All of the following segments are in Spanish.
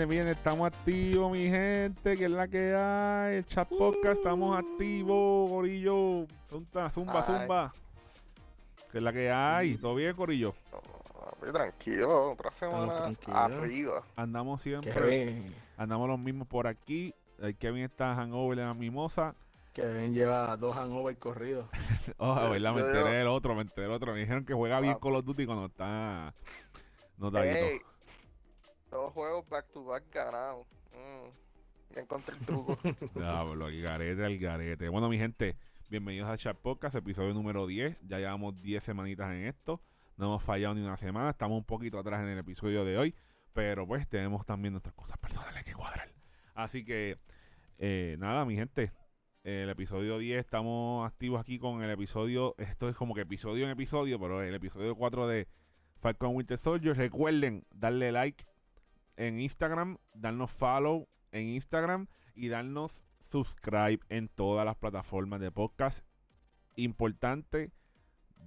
Viene, viene. Estamos activos, mi gente. Que es la que hay. El chat podcast, estamos activos, Corillo. Zumba, zumba, zumba. Que es la que hay. ¿Todo bien, Corillo? Tranquilo, otra semana tranquilo. Andamos arriba. Qué siempre. Andamos los mismos por aquí. El Kevin está hangover en la mimosa. Que bien lleva dos hangover corridos. Oh, Yo- verdad, me yo- enteré del otro, me enteré del otro. Me dijeron que juega bien Ah. Call of Duty cuando está. No está dos juegos back to back ganados. Mm, ya encontré el truco. Diablo, el garete, el garete. Bueno, mi gente, bienvenidos a Chat Podcast, episodio número 10. Ya llevamos 10 semanitas en esto. No hemos fallado ni una semana. Estamos un poquito atrás en el episodio de hoy. Pero pues tenemos también nuestras cosas personales que cuadrar. Así que, eh, nada, mi gente. El episodio 10, estamos activos aquí con el episodio. Esto es como que episodio en episodio, pero el episodio 4 de Falcon Winter Soldier. Recuerden darle like en Instagram, darnos follow en Instagram y darnos subscribe en todas las plataformas de podcast. Importante,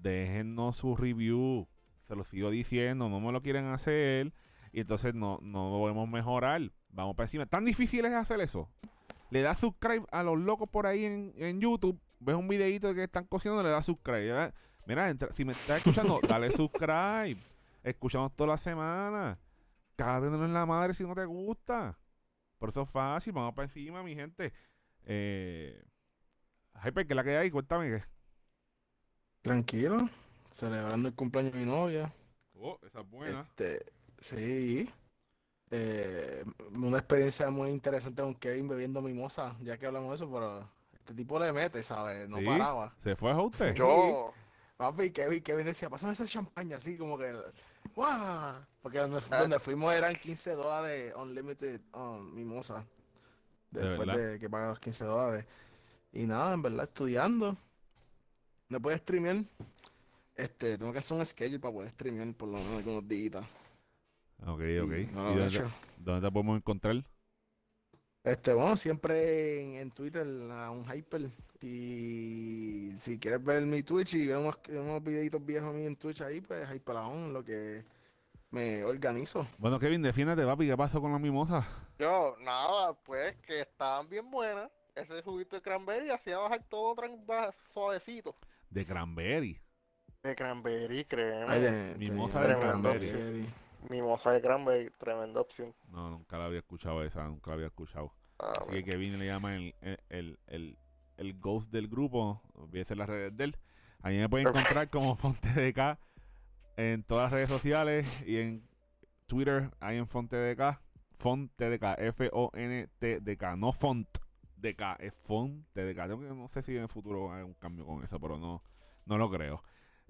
déjennos su review. Se lo sigo diciendo, no me lo quieren hacer. Y entonces no, no podemos mejorar. Vamos para encima. ¿Tan difícil es hacer eso? Le das subscribe a los locos por ahí en, en YouTube. Ves un videito de que están cocinando, le das subscribe. Mira, si me estás escuchando, dale subscribe. Escuchamos toda la semana. Cágatelo en la madre si no te gusta. Por eso es fácil, vamos para encima, mi gente. Eh, Hyper, ¿qué la que hay? Cuéntame qué. Tranquilo. Celebrando el cumpleaños de mi novia. Oh, esa es buena. Este, sí. Eh, una experiencia muy interesante con Kevin bebiendo mimosa, ya que hablamos de eso, pero este tipo le mete, ¿sabes? No ¿Sí? paraba. ¿Se fue a usted? Yo, Papi, Kevin, Kevin decía, pásame esa champaña, así como que, ¡guau! Porque donde, Ah. donde fuimos eran 15 dólares unlimited um, mimosa. ¿De Después de, que pagan los 15 dólares. Y nada, en verdad, estudiando. No puedo streamear. Este, tengo que hacer un schedule para poder streamear por lo menos algunos días. Ok, Y ok. no ¿Y dónde te podemos encontrar? Este, bueno, siempre en, en Twitter, a un hyper. Y si quieres ver mi Twitch y ver unos, unos videitos viejos míos en Twitch ahí, pues hyperaón, lo que me organizo. Bueno, Kevin, defiéndete, papi. ¿Qué pasó con la mimosa? yo, nada, pues que estaban bien buenas. Ese juguito de cranberry hacía bajar todo suavecito. De cranberry. De cranberry, créeme. Ay, de- Mimosa de de cranberry. cranberry. Mimosa de cranberry, tremenda opción. No, nunca la había escuchado esa, nunca la había escuchado. Ah, Así que Kevin le llama el, el, el, el, ghost del grupo. Olvídese las redes de él. Ahí me pueden encontrar como FonteDK en todas las redes sociales y en Twitter. Ahí en FonteDK. FontDK. F-O-N-T-D-K. No Font DK. Es. Tengo que- No sé si en el futuro hay un cambio con eso, pero no, no lo creo.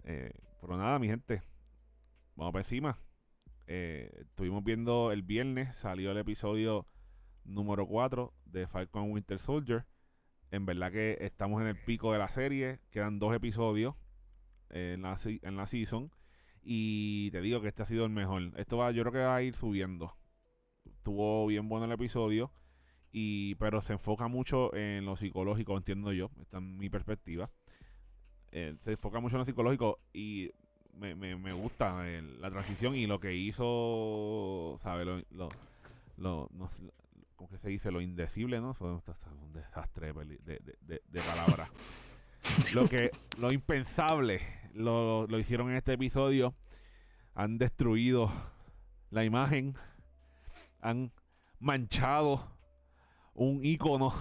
Eh, pero nada, mi gente. Vamos para encima. Eh, estuvimos viendo el viernes. Salió el episodio número 4 de Falcon Winter Soldier. En verdad que estamos en el pico de la serie. Quedan dos episodios eh, en, la, en la season. Y te digo que este ha sido el mejor. Esto va, yo creo que va a ir subiendo. Estuvo bien bueno el episodio. Y, pero se enfoca mucho en lo psicológico, entiendo yo. Esta es mi perspectiva. Eh, se enfoca mucho en lo psicológico. Y me, me, me gusta eh, la transición y lo que hizo, ¿sabes? Lo, lo, lo- no ¿cómo que se dice? Lo indecible, ¿no? Es un desastre de, de, de, palabras. lo que, lo impensable lo, lo hicieron en este episodio. Han destruido la imagen. Han manchado un icono.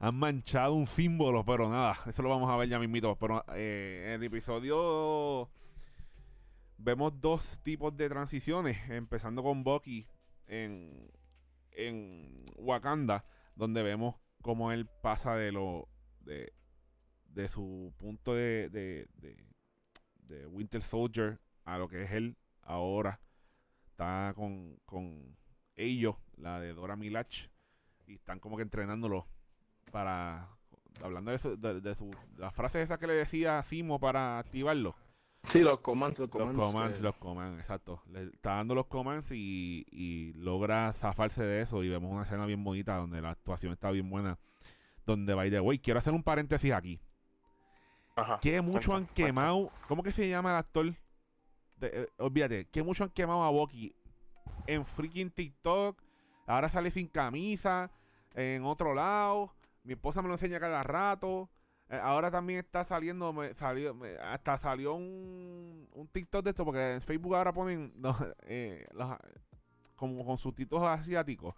Han manchado un símbolo, pero nada, eso lo vamos a ver ya mismito. Pero eh, el episodio vemos dos tipos de transiciones, empezando con Bucky en, en Wakanda, donde vemos cómo él pasa de lo de, de su punto de, de, de- Winter Soldier a lo que es él ahora. Está con, con ellos, la de Dora Milach, y están como que entrenándolo para hablando de, eso, de, su las frases esas que le decía Simo para activarlo. Sí, los commands, los Los commands. commands, eh, los commands, exacto. Le está dando los commands y, y logra zafarse de eso. Y vemos una escena bien bonita donde la actuación está bien buena. Donde by the way, quiero hacer un paréntesis aquí. Ajá. Que mucho han Cuenta, quemado. ¿Cómo que se llama el actor? De- eh, olvídate, que mucho han quemado a Bucky en freaking TikTok. Ahora sale sin camisa. En otro lado. Mi esposa me lo enseña cada rato. Eh, ahora también está saliendo, me salió, hasta salió un, un TikTok de esto, porque en Facebook ahora ponen eh, como con subtítulos asiáticos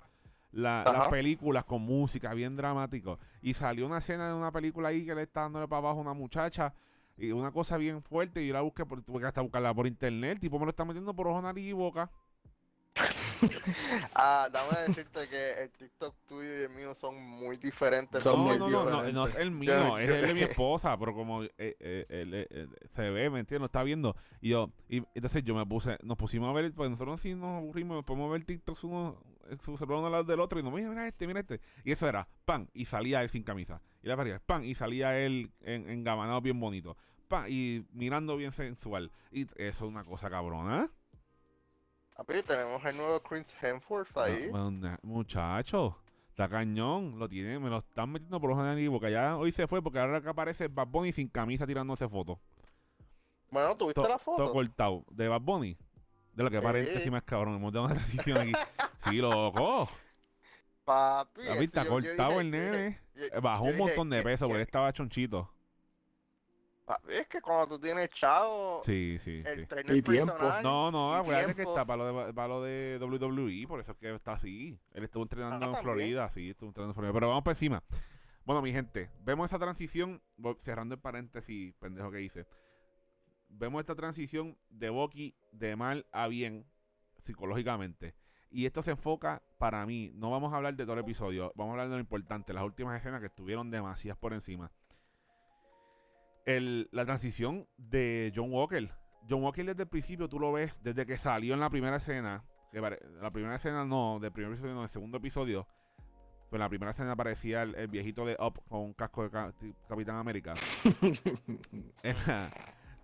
las películas con música bien dramático. Y salió una escena de una película ahí que le está dándole para abajo a una muchacha y una cosa bien fuerte. Y yo la busqué, por, tuve que hasta buscarla por internet. tipo me lo está metiendo por ojo, nariz y boca. ah, dame decirte que el TikTok tuyo y el mío son muy diferentes. Son no, no, no, no, es el mío, es el de mi esposa, pero como eh, eh, eh, se ve, ¿me entiendes? Lo está viendo. Y yo, y entonces yo me puse, nos pusimos a ver, pues nosotros sí nos aburrimos, nos podemos ver TikTok uno, su celular uno lado del otro y no, mira, mira este, mira este. Y eso era, pan, y salía él sin camisa. Y la paría, pan, y salía él en, en bien bonito. Pan, y mirando bien sensual. Y eso es una cosa cabrona. Papi, tenemos el nuevo Chris Hemsworth ahí. muchacho, está cañón. Lo tiene, me lo están metiendo por los de porque ya hoy se fue, porque ahora que aparece Bad Bunny sin camisa tirándose fotos. Bueno, ¿tuviste la foto? Todo cortado. ¿De Bad Bunny? De lo que aparece si más cabrón. Hemos dado una transición aquí. sí, loco. Papi. Papi, está cortado el nene. Bajó un montón de peso, porque él estaba chonchito. Es que cuando tú tienes chavo. Sí, sí, el sí. Y tiempo. No, no, acuérdate que está para lo, de, para lo de WWE, por eso es que está así. Él estuvo entrenando ah, en Florida, sí, estuvo entrenando en Florida. Pero vamos por encima. Bueno, mi gente, vemos esa transición, cerrando el paréntesis, pendejo que hice. Vemos esta transición de Bucky de mal a bien, psicológicamente. Y esto se enfoca para mí. No vamos a hablar de todo el episodio, vamos a hablar de lo importante, las últimas escenas que estuvieron demasiadas por encima la transición de John Walker. John Walker desde el principio tú lo ves, desde que salió en la primera escena, la primera escena no, del primer episodio no, del segundo episodio, pues en la primera escena aparecía el, viejito de Up con un casco de Capitán América.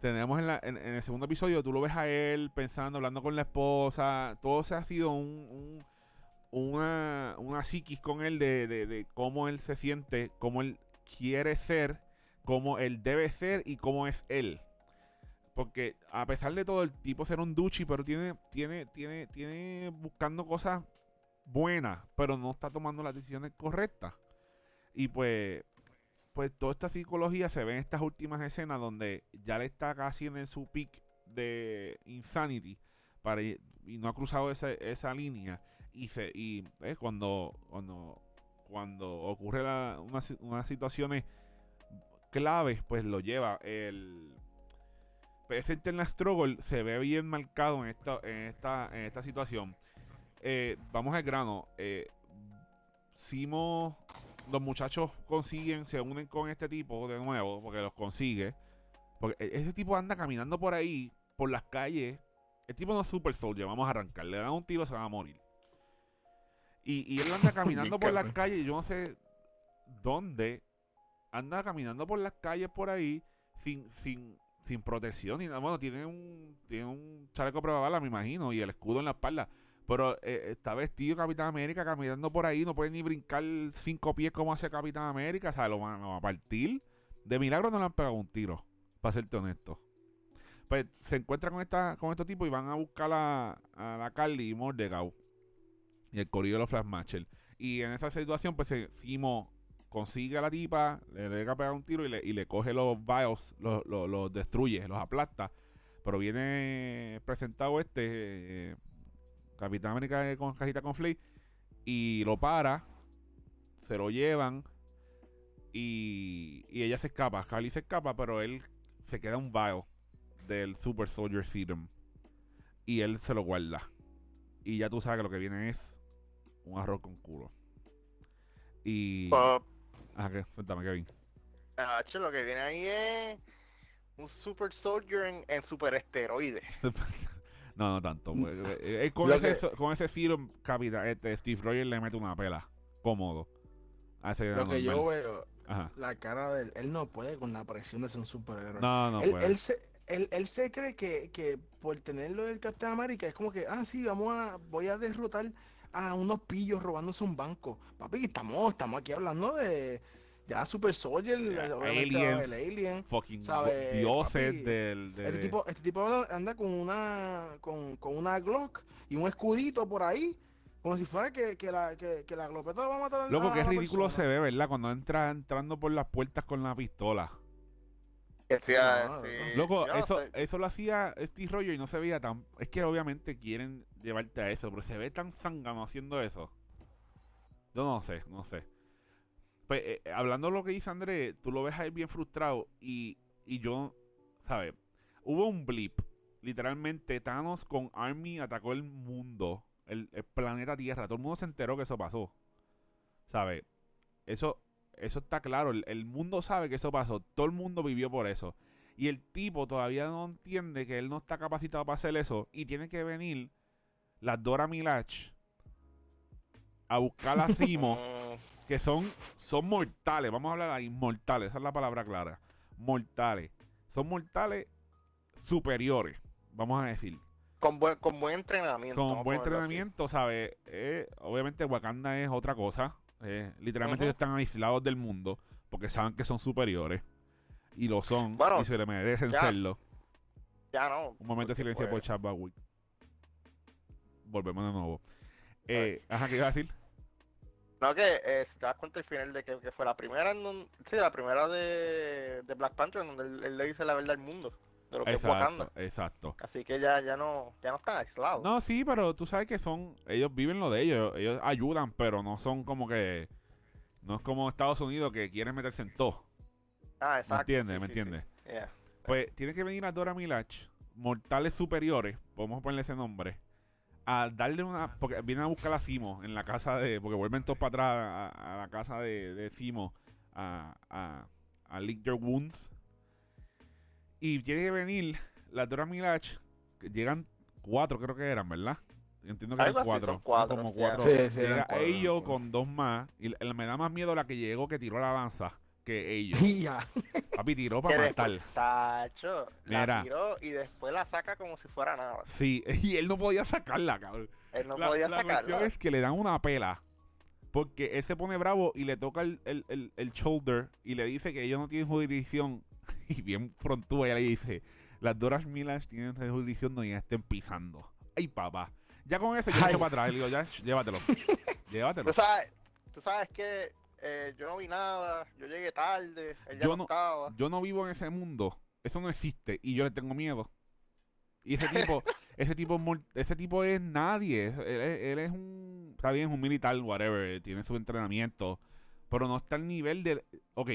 tenemos en, el segundo episodio, tú lo ves a él pensando, hablando con la esposa, todo se ha sido un, una, una psiquis con él de, de cómo él se siente, cómo él quiere ser como él debe ser y cómo es él. Porque a pesar de todo, el tipo ser un duchi, pero tiene, tiene, tiene, tiene buscando cosas buenas, pero no está tomando las decisiones correctas. Y pues, pues toda esta psicología se ve en estas últimas escenas donde ya le está casi en su peak de insanity para, y no ha cruzado esa, esa línea. Y, se, y eh, cuando, cuando, cuando ocurre unas, unas situaciones claves, pues lo lleva. El, ese Internet Struggle se ve bien marcado en esta, en esta, en esta situación. Eh, vamos al grano. Eh, Simo, los muchachos consiguen, se unen con este tipo de nuevo, porque los consigue. Porque e, ese tipo anda caminando por ahí, por las calles. El tipo no es super soldier, vamos a arrancar. Le dan un tiro, se va a morir. Y, y él anda caminando por las calles, yo no sé dónde anda caminando por las calles por ahí sin, sin, sin protección nada. Bueno, tiene un, tiene un chaleco prueba me imagino, y el escudo en la espalda. Pero eh, está vestido Capitán América caminando por ahí, no puede ni brincar cinco pies como hace Capitán América, o sea, lo van, a partir. De milagro no le han pegado un tiro, para serte honesto. Pues se encuentra con esta con estos tipos y van a buscar a, la Carly y Mordecau. Y el corillo de los Flash Y en esa situación, pues seguimos consigue a la tipa, le deja pegar un tiro y le, y le coge los bios, los, los, destruye, los aplasta. Pero viene presentado este eh, Capitán América con cajita con Flea y lo para, se lo llevan y, y ella se escapa. Carly se escapa, pero él se queda un bio del Super Soldier Serum y él se lo guarda. Y ya tú sabes que lo que viene es un arroz con culo. Y. Ah, ¿qué? Cuéntame, Kevin. Ah, lo que viene ahí es un Super Soldier en, super esteroides. no, no tanto. Pues, eh, eh, con, ese, con ese Serum Capital, este, Steve Rogers le mete una pela. Cómodo. lo que yo veo, la cara de él, él no puede con la presión de ser un superhéroe. No, no él, puede. Él se, él, él se cree que, que por tenerlo del Capitán América es como que, ah, sí, vamos a, voy a derrotar a unos pillos robándose un banco. Papi, estamos, estamos aquí hablando de, ya Super Soldier, Yeah, aliens, Alien. Fucking ¿Sabe, dioses papi? del. de- Este tipo, este tipo anda con una con, con una Glock y un escudito por ahí, como si fuera que, que la, que, que la glopeta va a matar a Loco, qué la ridículo persona. se ve, ¿verdad? Cuando entra entrando por las puertas con la pistola. Que Sí, sea, no, sí, Loco, eso, sé. eso lo hacía Steve Rogers y no se veía tan. Es que obviamente quieren llevarte a eso, pero se ve tan zángano haciendo eso. Yo no sé, no sé. Pues eh, eh, hablando de lo que dice André, tú lo ves a él bien frustrado y, y yo, ¿sabes? Hubo un blip. Literalmente, Thanos con Army atacó el mundo, el, el planeta Tierra. Todo el mundo se enteró que eso pasó. ¿Sabes? Eso, eso está claro. El, el mundo sabe que eso pasó. Todo el mundo vivió por eso. Y el tipo todavía no entiende que él no está capacitado para hacer eso. Y tiene que venir la Dora Milach a buscar a Simo, que son, son mortales. Vamos a hablar ahí, mortales. Esa es la palabra clara. Mortales. Son mortales superiores, vamos a decir. con, buen, con buen entrenamiento. Con a buen entrenamiento, ¿sabes? Eh, obviamente Wakanda es otra cosa. Eh, literalmente ellos están aislados del mundo porque saben que son superiores. Y lo son. Bueno, y se le merecen ya. serlo. Ya no. Un momento de silencio por pues, Chad Bawick. Volvemos de nuevo. Eh, ajá, ¿qué iba a decir? No, que eh, si te das cuenta al final de que, que fue la primera, en don- sí, la primera de, de Black Panther, en donde él, él le dice la verdad al mundo, de lo que es Wakanda. Exacto, exacto. Así que ya, ya no, ya no están aislados. No, sí, pero tú sabes que son. Ellos viven lo de ellos. Ellos ayudan, pero no son como que. No es como Estados Unidos que quieren meterse en todo. ah, exacto. ¿Me entiendes? sí, ¿Me sí, sí. entiendes? Yeah. Pues tiene que venir a Dora Milach, Mortales Superiores, podemos ponerle ese nombre, a darle una. Porque vienen a buscar a Simo en la casa de. Porque vuelven todos para atrás a, a la casa de, de Simo a, a, a lick their wounds. Y tiene que venir la Dora Milach, que llegan cuatro, creo que eran, ¿verdad? Entiendo que Algo eran así, cuatro. son cuatro, Como cuatro. Sí, sí, Llega cuatro, ellos cuatro. con dos más. Y me da más miedo la que llegó que tiró la lanza que ellos. Papi tiró para matar. tacho, Mira. la tiró y después la saca como si fuera nada. Sí, y él no podía sacarla, cabrón. Él no la, podía la sacarla. cuestión es que le dan una pela. Porque él se pone bravo y le toca el, el, el- el shoulder y le dice que ellos no tienen jurisdicción. Y bien pronto ella le dice, las Doras Milas tienen jurisdicción donde ya estén pisando. Ay, papá. Ya con eso yo Ay. echo para atrás. Le digo, ya, llévatelo. llévatelo. Tú sabes, tú sabes que eh, yo no vi nada, yo llegué tarde, él ya Yo no, estaba. Yo no vivo en ese mundo. Eso no existe. Y yo le tengo miedo. Y ese tipo, ese tipo, ese tipo es nadie. Él, es- él es un, está bien, es un militar, whatever. Tiene su entrenamiento. Pero no está al nivel de, ok.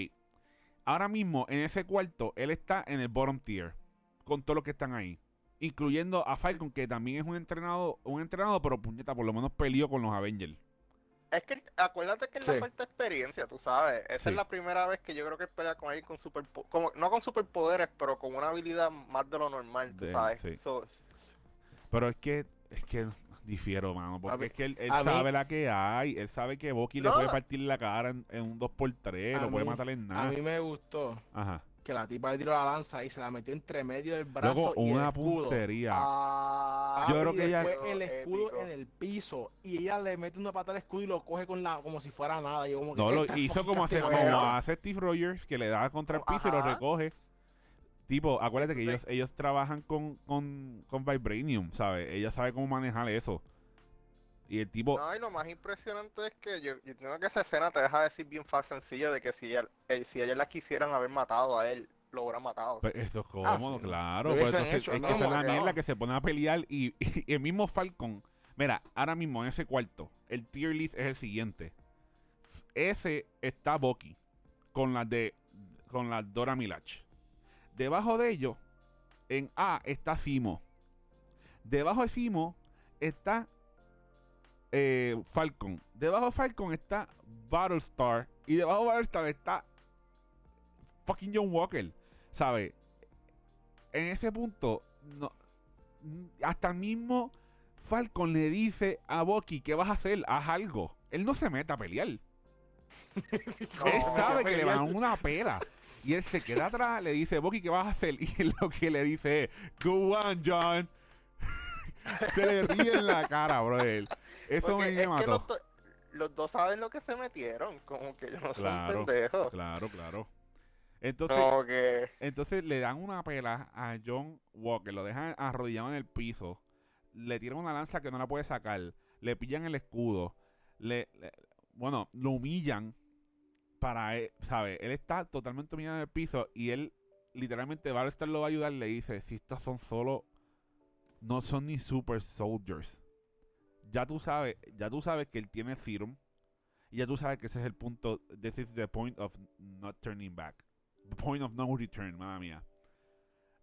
Ahora mismo, en ese cuarto, él está en el bottom tier. Con todos los que están ahí. Incluyendo a Falcon, que también es un entrenado, un entrenado, pero puñeta, por lo menos peleó con los Avengers. Es que acuérdate que Sí. le falta experiencia, tú sabes. Esa Sí. es la primera vez que yo creo que él pelea con alguien con super como no con superpoderes, pero con una habilidad más de lo normal, tú De- sabes. sí. So, Pero es que, es que difiero, mano. Porque mí- es que él, él a mí- sabe la que hay. Él sabe que Bucky le No. puede partir la cara en, en un 2x3, A lo puede matar en A nada. mí me gustó Ajá. que la tipa le tiró la lanza y se la metió entre medio del brazo Luego, y el una escudo. puntería. ah, Yo creo y que ella- después el escudo épico. en el piso y ella le mete una pata al escudo y lo coge con la como si fuera nada. Yo como que, No, lo "Esta hizo como hace, como ¿verdad?". hace Steve Rogers, que le da contra el piso y lo recoge. Tipo, acuérdate que ellos, ellos trabajan con, con, con Vibranium, ¿sabes? Ella sabe cómo manejar eso. Y el tipo, No, y lo más impresionante es que yo, yo entiendo que esa escena te deja decir bien fácil sencillo de que si ella, eh, si ellas la quisieran haber matado a él, lo hubieran matado. Pues eso es Ah, cómodo, sí. claro. Pues hubiesen entonces, hecho, es ¿no? que esa es que mierda que se pone a pelear y, y el mismo Falcon. Mira, ahora mismo en ese cuarto, el tier list es el siguiente. Ese está Bucky con la de con la Dora Milach. Debajo de ellos, en A está Simo. Debajo de Simo está eh, Falcon. Debajo de Falcon está Battlestar. Y debajo de Battlestar está fucking John Walker. ¿Sabe? En ese punto, no, hasta el mismo Falcon le dice a Bucky, ¿qué vas a hacer? Haz algo. Él no se mete a pelear. No, él sabe que le van una pela. Y él se queda atrás, le dice, Bucky, ¿qué vas a hacer? Y lo que le dice es, Go on, John. se le ríe en la cara, bro. él. Eso Porque me, es mató. los, do- los dos saben lo que se metieron, como que yo no soy Claro, un pendejo. Claro, claro. Entonces, entonces le dan una pela a John Walker, lo dejan arrodillado en el piso, le tiran una lanza que no la puede sacar, le pillan el escudo, le, le- bueno, lo humillan para él, ¿sabes? Él está totalmente humillado en el piso y él literalmente Battlestar lo va a ayudar, le dice, si estos son solo, no son ni super soldiers. Ya tú sabes, ya tú sabes que él tiene serum y ya tú sabes que ese es el punto, this is the point of not turning back. The point of no return, madre mía.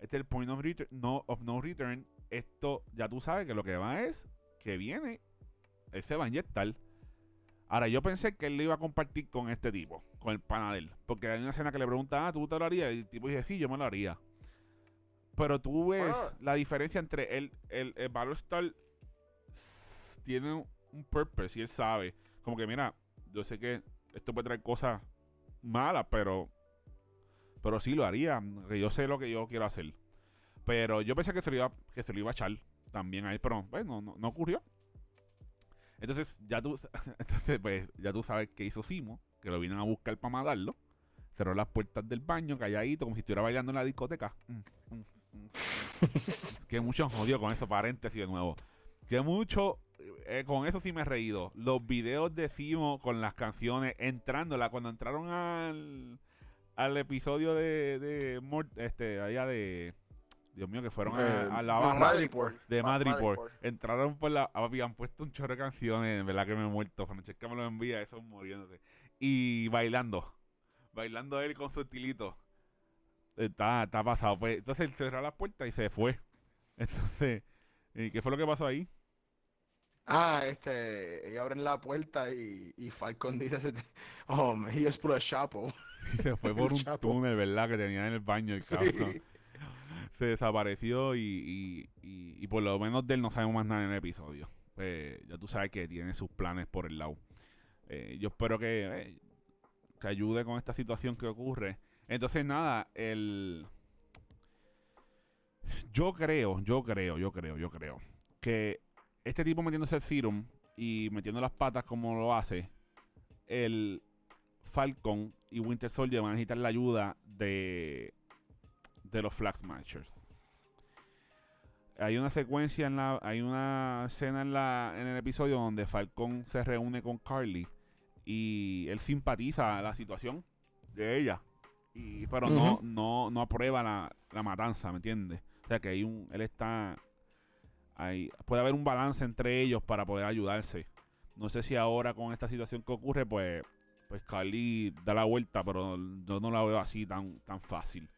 Este es el point of, no, of no return. Esto, ya tú sabes que lo que va es que viene, él se va a inyectar. Ahora, yo pensé que él lo iba a compartir con este tipo, con el panadel. Porque hay una escena que le pregunta, ah, ¿tú te lo harías? Y el tipo dice, sí, yo me lo haría. Pero tú ves Bueno. la diferencia entre él, el, el Battlestar tiene un- un purpose y él sabe. Como que, mira, yo sé que esto puede traer cosas malas, pero pero sí lo haría. que Yo sé lo que yo quiero hacer. Pero yo pensé que se lo iba, que se lo iba a echar también a él, pero bueno, no, no ocurrió. Entonces, ya tú, entonces, pues, ya tú sabes que hizo Simo, que lo vienen a buscar para matarlo. Cerró las puertas del baño, calladito, como si estuviera bailando en la discoteca. Mm, mm, mm, que mucho jodió con eso, paréntesis de nuevo. Que mucho, eh, con eso sí me he reído. Los videos de Simo con las canciones, entrándola, cuando entraron al, al episodio de, de Mor- este, allá de, Dios mío, que fueron a, Eh, a la barra Madripoor. de Ma- Madripoor. Madripoor. Entraron por la. Habían puesto un chorro de canciones. En verdad que me he muerto. Francesca me lo envía, eso muriéndose. Y bailando. Bailando él con su estilito. Está, está pasado. Pues, entonces él cerró las puertas y se fue. Entonces, ¿y ¿qué fue lo que pasó ahí? Ah, este, ellos abren la puerta y, y Falcon dice, oh, he just put a chapo. Y se fue por un Chapo. túnel, ¿verdad? Que tenía en el baño el Sí. cabrón. Se desapareció y, y, y, y por lo menos de él no sabemos más nada en el episodio. Pues ya tú sabes que tiene sus planes por el lado. Eh, yo espero que, eh, que ayude con esta situación que ocurre. Entonces, nada, el. Yo creo, yo creo, yo creo, yo creo que este tipo metiéndose el serum y metiendo las patas como lo hace, el Falcon y Winter Soldier van a necesitar la ayuda de, de los Flag Smashers. Hay una secuencia en la. Hay una escena en la. en el episodio donde Falcon se reúne con Carly. Y él simpatiza la situación de ella. Y, pero no, no, no aprueba la, la matanza, ¿me entiendes? O sea que hay un. él está. Hay, puede haber un balance entre ellos para poder ayudarse. No sé si ahora con esta situación que ocurre, pues. Pues Carly da la vuelta, pero yo no la veo así tan, tan fácil.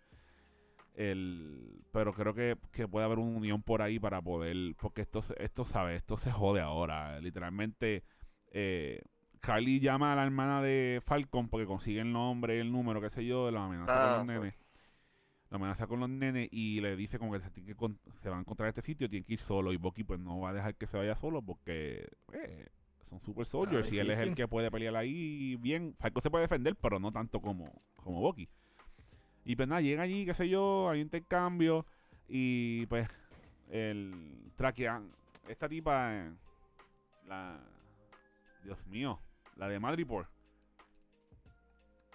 El, pero creo que, que puede haber una unión por ahí para poder. Porque esto, se- esto ¿sabes? Esto se jode ahora. Literalmente, eh, Kylie llama a la hermana de Falcon porque consigue el nombre y el número, qué sé yo, la amenaza Ah, con los sí. nenes. La amenaza con los nenes y le dice como que se, tiene que con- se va a encontrar este sitio, tiene que ir solo. Y Bucky pues no va a dejar que se vaya solo porque eh, son super soldiers y él es el que puede pelear ahí bien. Falcon se puede defender, pero no tanto como, como Bucky. Y pues nada, llega allí, qué sé yo, hay un intercambio y pues el traquean. Esta tipa, eh, la... Dios mío, la de Madripoor.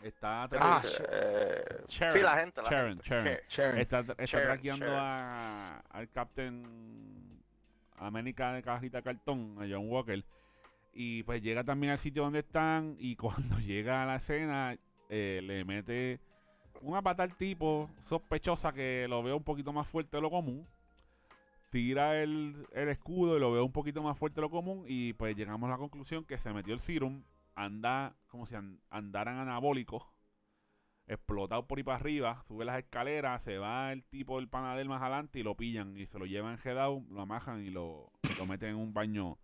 Está Ah, Sharon, sí, la gente, la Sharon, gente. Sharon. Está, está Sharon, traqueando a, al Captain América de cajita de cartón, a John Walker. Y pues llega también al sitio donde están y cuando llega a la escena eh, le mete una pata al tipo sospechosa que lo veo un poquito más fuerte de lo común. Tira el, el escudo y lo veo un poquito más fuerte de lo común y pues llegamos a la conclusión que se metió el serum, anda como si an- andaran anabólicos explotado por ahí para arriba, sube las escaleras, se va el tipo del panadero más adelante y lo pillan y se lo llevan enredado, lo amajan y lo, lo meten en un baño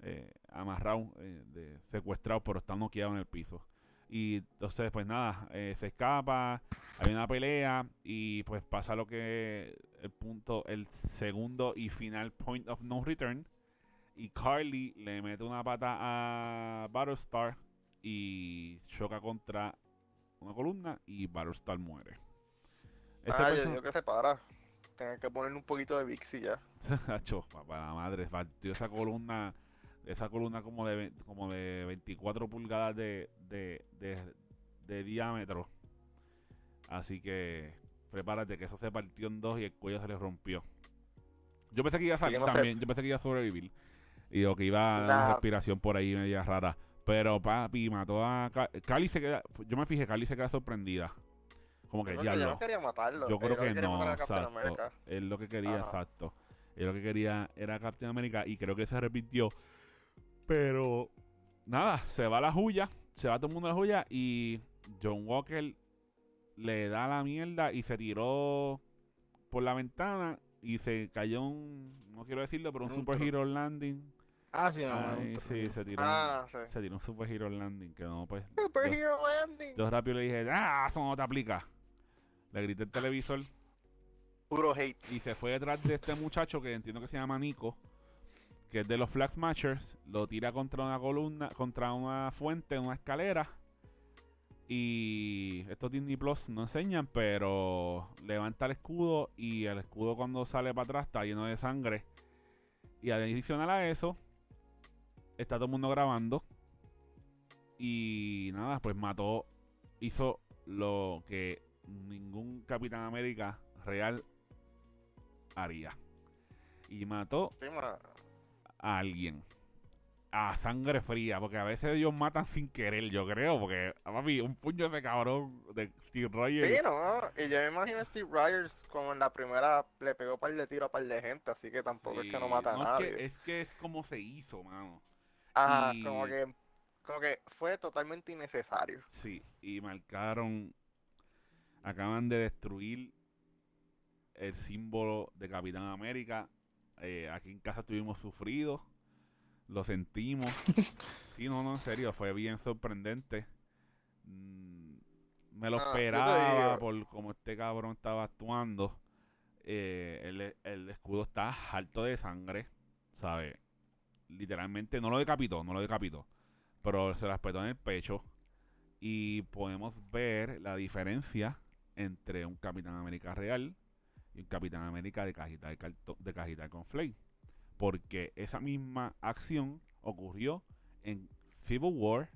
eh, amarrado, eh, de, secuestrado, pero está noqueado en el piso. Y entonces, pues nada, eh, se escapa, hay una pelea y pues pasa lo que el punto, el segundo y final point of no return. Y Carly le mete una pata a Battlestar y choca contra una columna y Battlestar muere. Ese Ah, yo que se para. Tienen que ponerle un poquito de Vixi ya. Hacho, papá, la madre, partió esa columna esa columna como de, como de 24 pulgadas de, de, de- de diámetro. Así que prepárate que eso se partió en dos y el cuello se le rompió. Yo pensé que iba a salir también, yo pensé que iba a sobrevivir. Y o que iba a dar una respiración por ahí media rara. Pero papi mató a Ca- Cali se queda, yo me fijé, Cali se queda sorprendida. Como que diablo. no quería matarlo. Yo creo que no, exacto. Él lo que quería, Ajá. exacto. Él lo que quería era Captain America y creo que se repitió. Pero nada, se va la joya, se va todo el mundo a la joya y John Walker le da la mierda y se tiró por la ventana y se cayó un, no quiero decirlo, pero un Un super hero landing. Ah, sí. Ay, sí, se tiró, Ah, sí. se tiró un super hero landing que no, pues. Superhero Landing. Yo rápido le dije, ah, eso no te aplica. Le grité el televisor Puro hate. y se fue detrás de este muchacho que entiendo que se llama Nico, que es de los Flag Smashers, lo tira contra una columna, contra una fuente, una escalera. Y estos Disney Plus no enseñan, pero levanta el escudo y el escudo cuando sale para atrás está lleno de sangre. Y adicional a eso, está todo el mundo grabando. Y nada, pues mató, hizo lo que ningún Capitán América real haría. Y mató. A alguien. A sangre fría, porque a veces ellos matan sin querer, yo creo, porque, papi, un puño de ese cabrón de Steve Rogers. Sí, no, y yo me imagino a Steve Rogers como en la primera le pegó par de tiro a par de gente, así que tampoco es que no mata a es nadie. que- Es que, es como se hizo, mano. Ajá, y- como que como que fue totalmente innecesario. Sí, y marcaron. Acaban de destruir el símbolo de Capitán América. Eh, aquí en casa estuvimos sufridos. Lo sentimos. sí, no, no, en serio, fue bien sorprendente. Mm, me lo Ah, esperaba por cómo este cabrón estaba actuando. Eh, el, el escudo está harto de sangre, ¿sabes? Literalmente no lo decapitó, no lo decapitó pero se las petó en el pecho y podemos ver la diferencia entre un Capitán América real Capitán América de cajita de, de cajita de conflate porque esa misma acción ocurrió en Civil War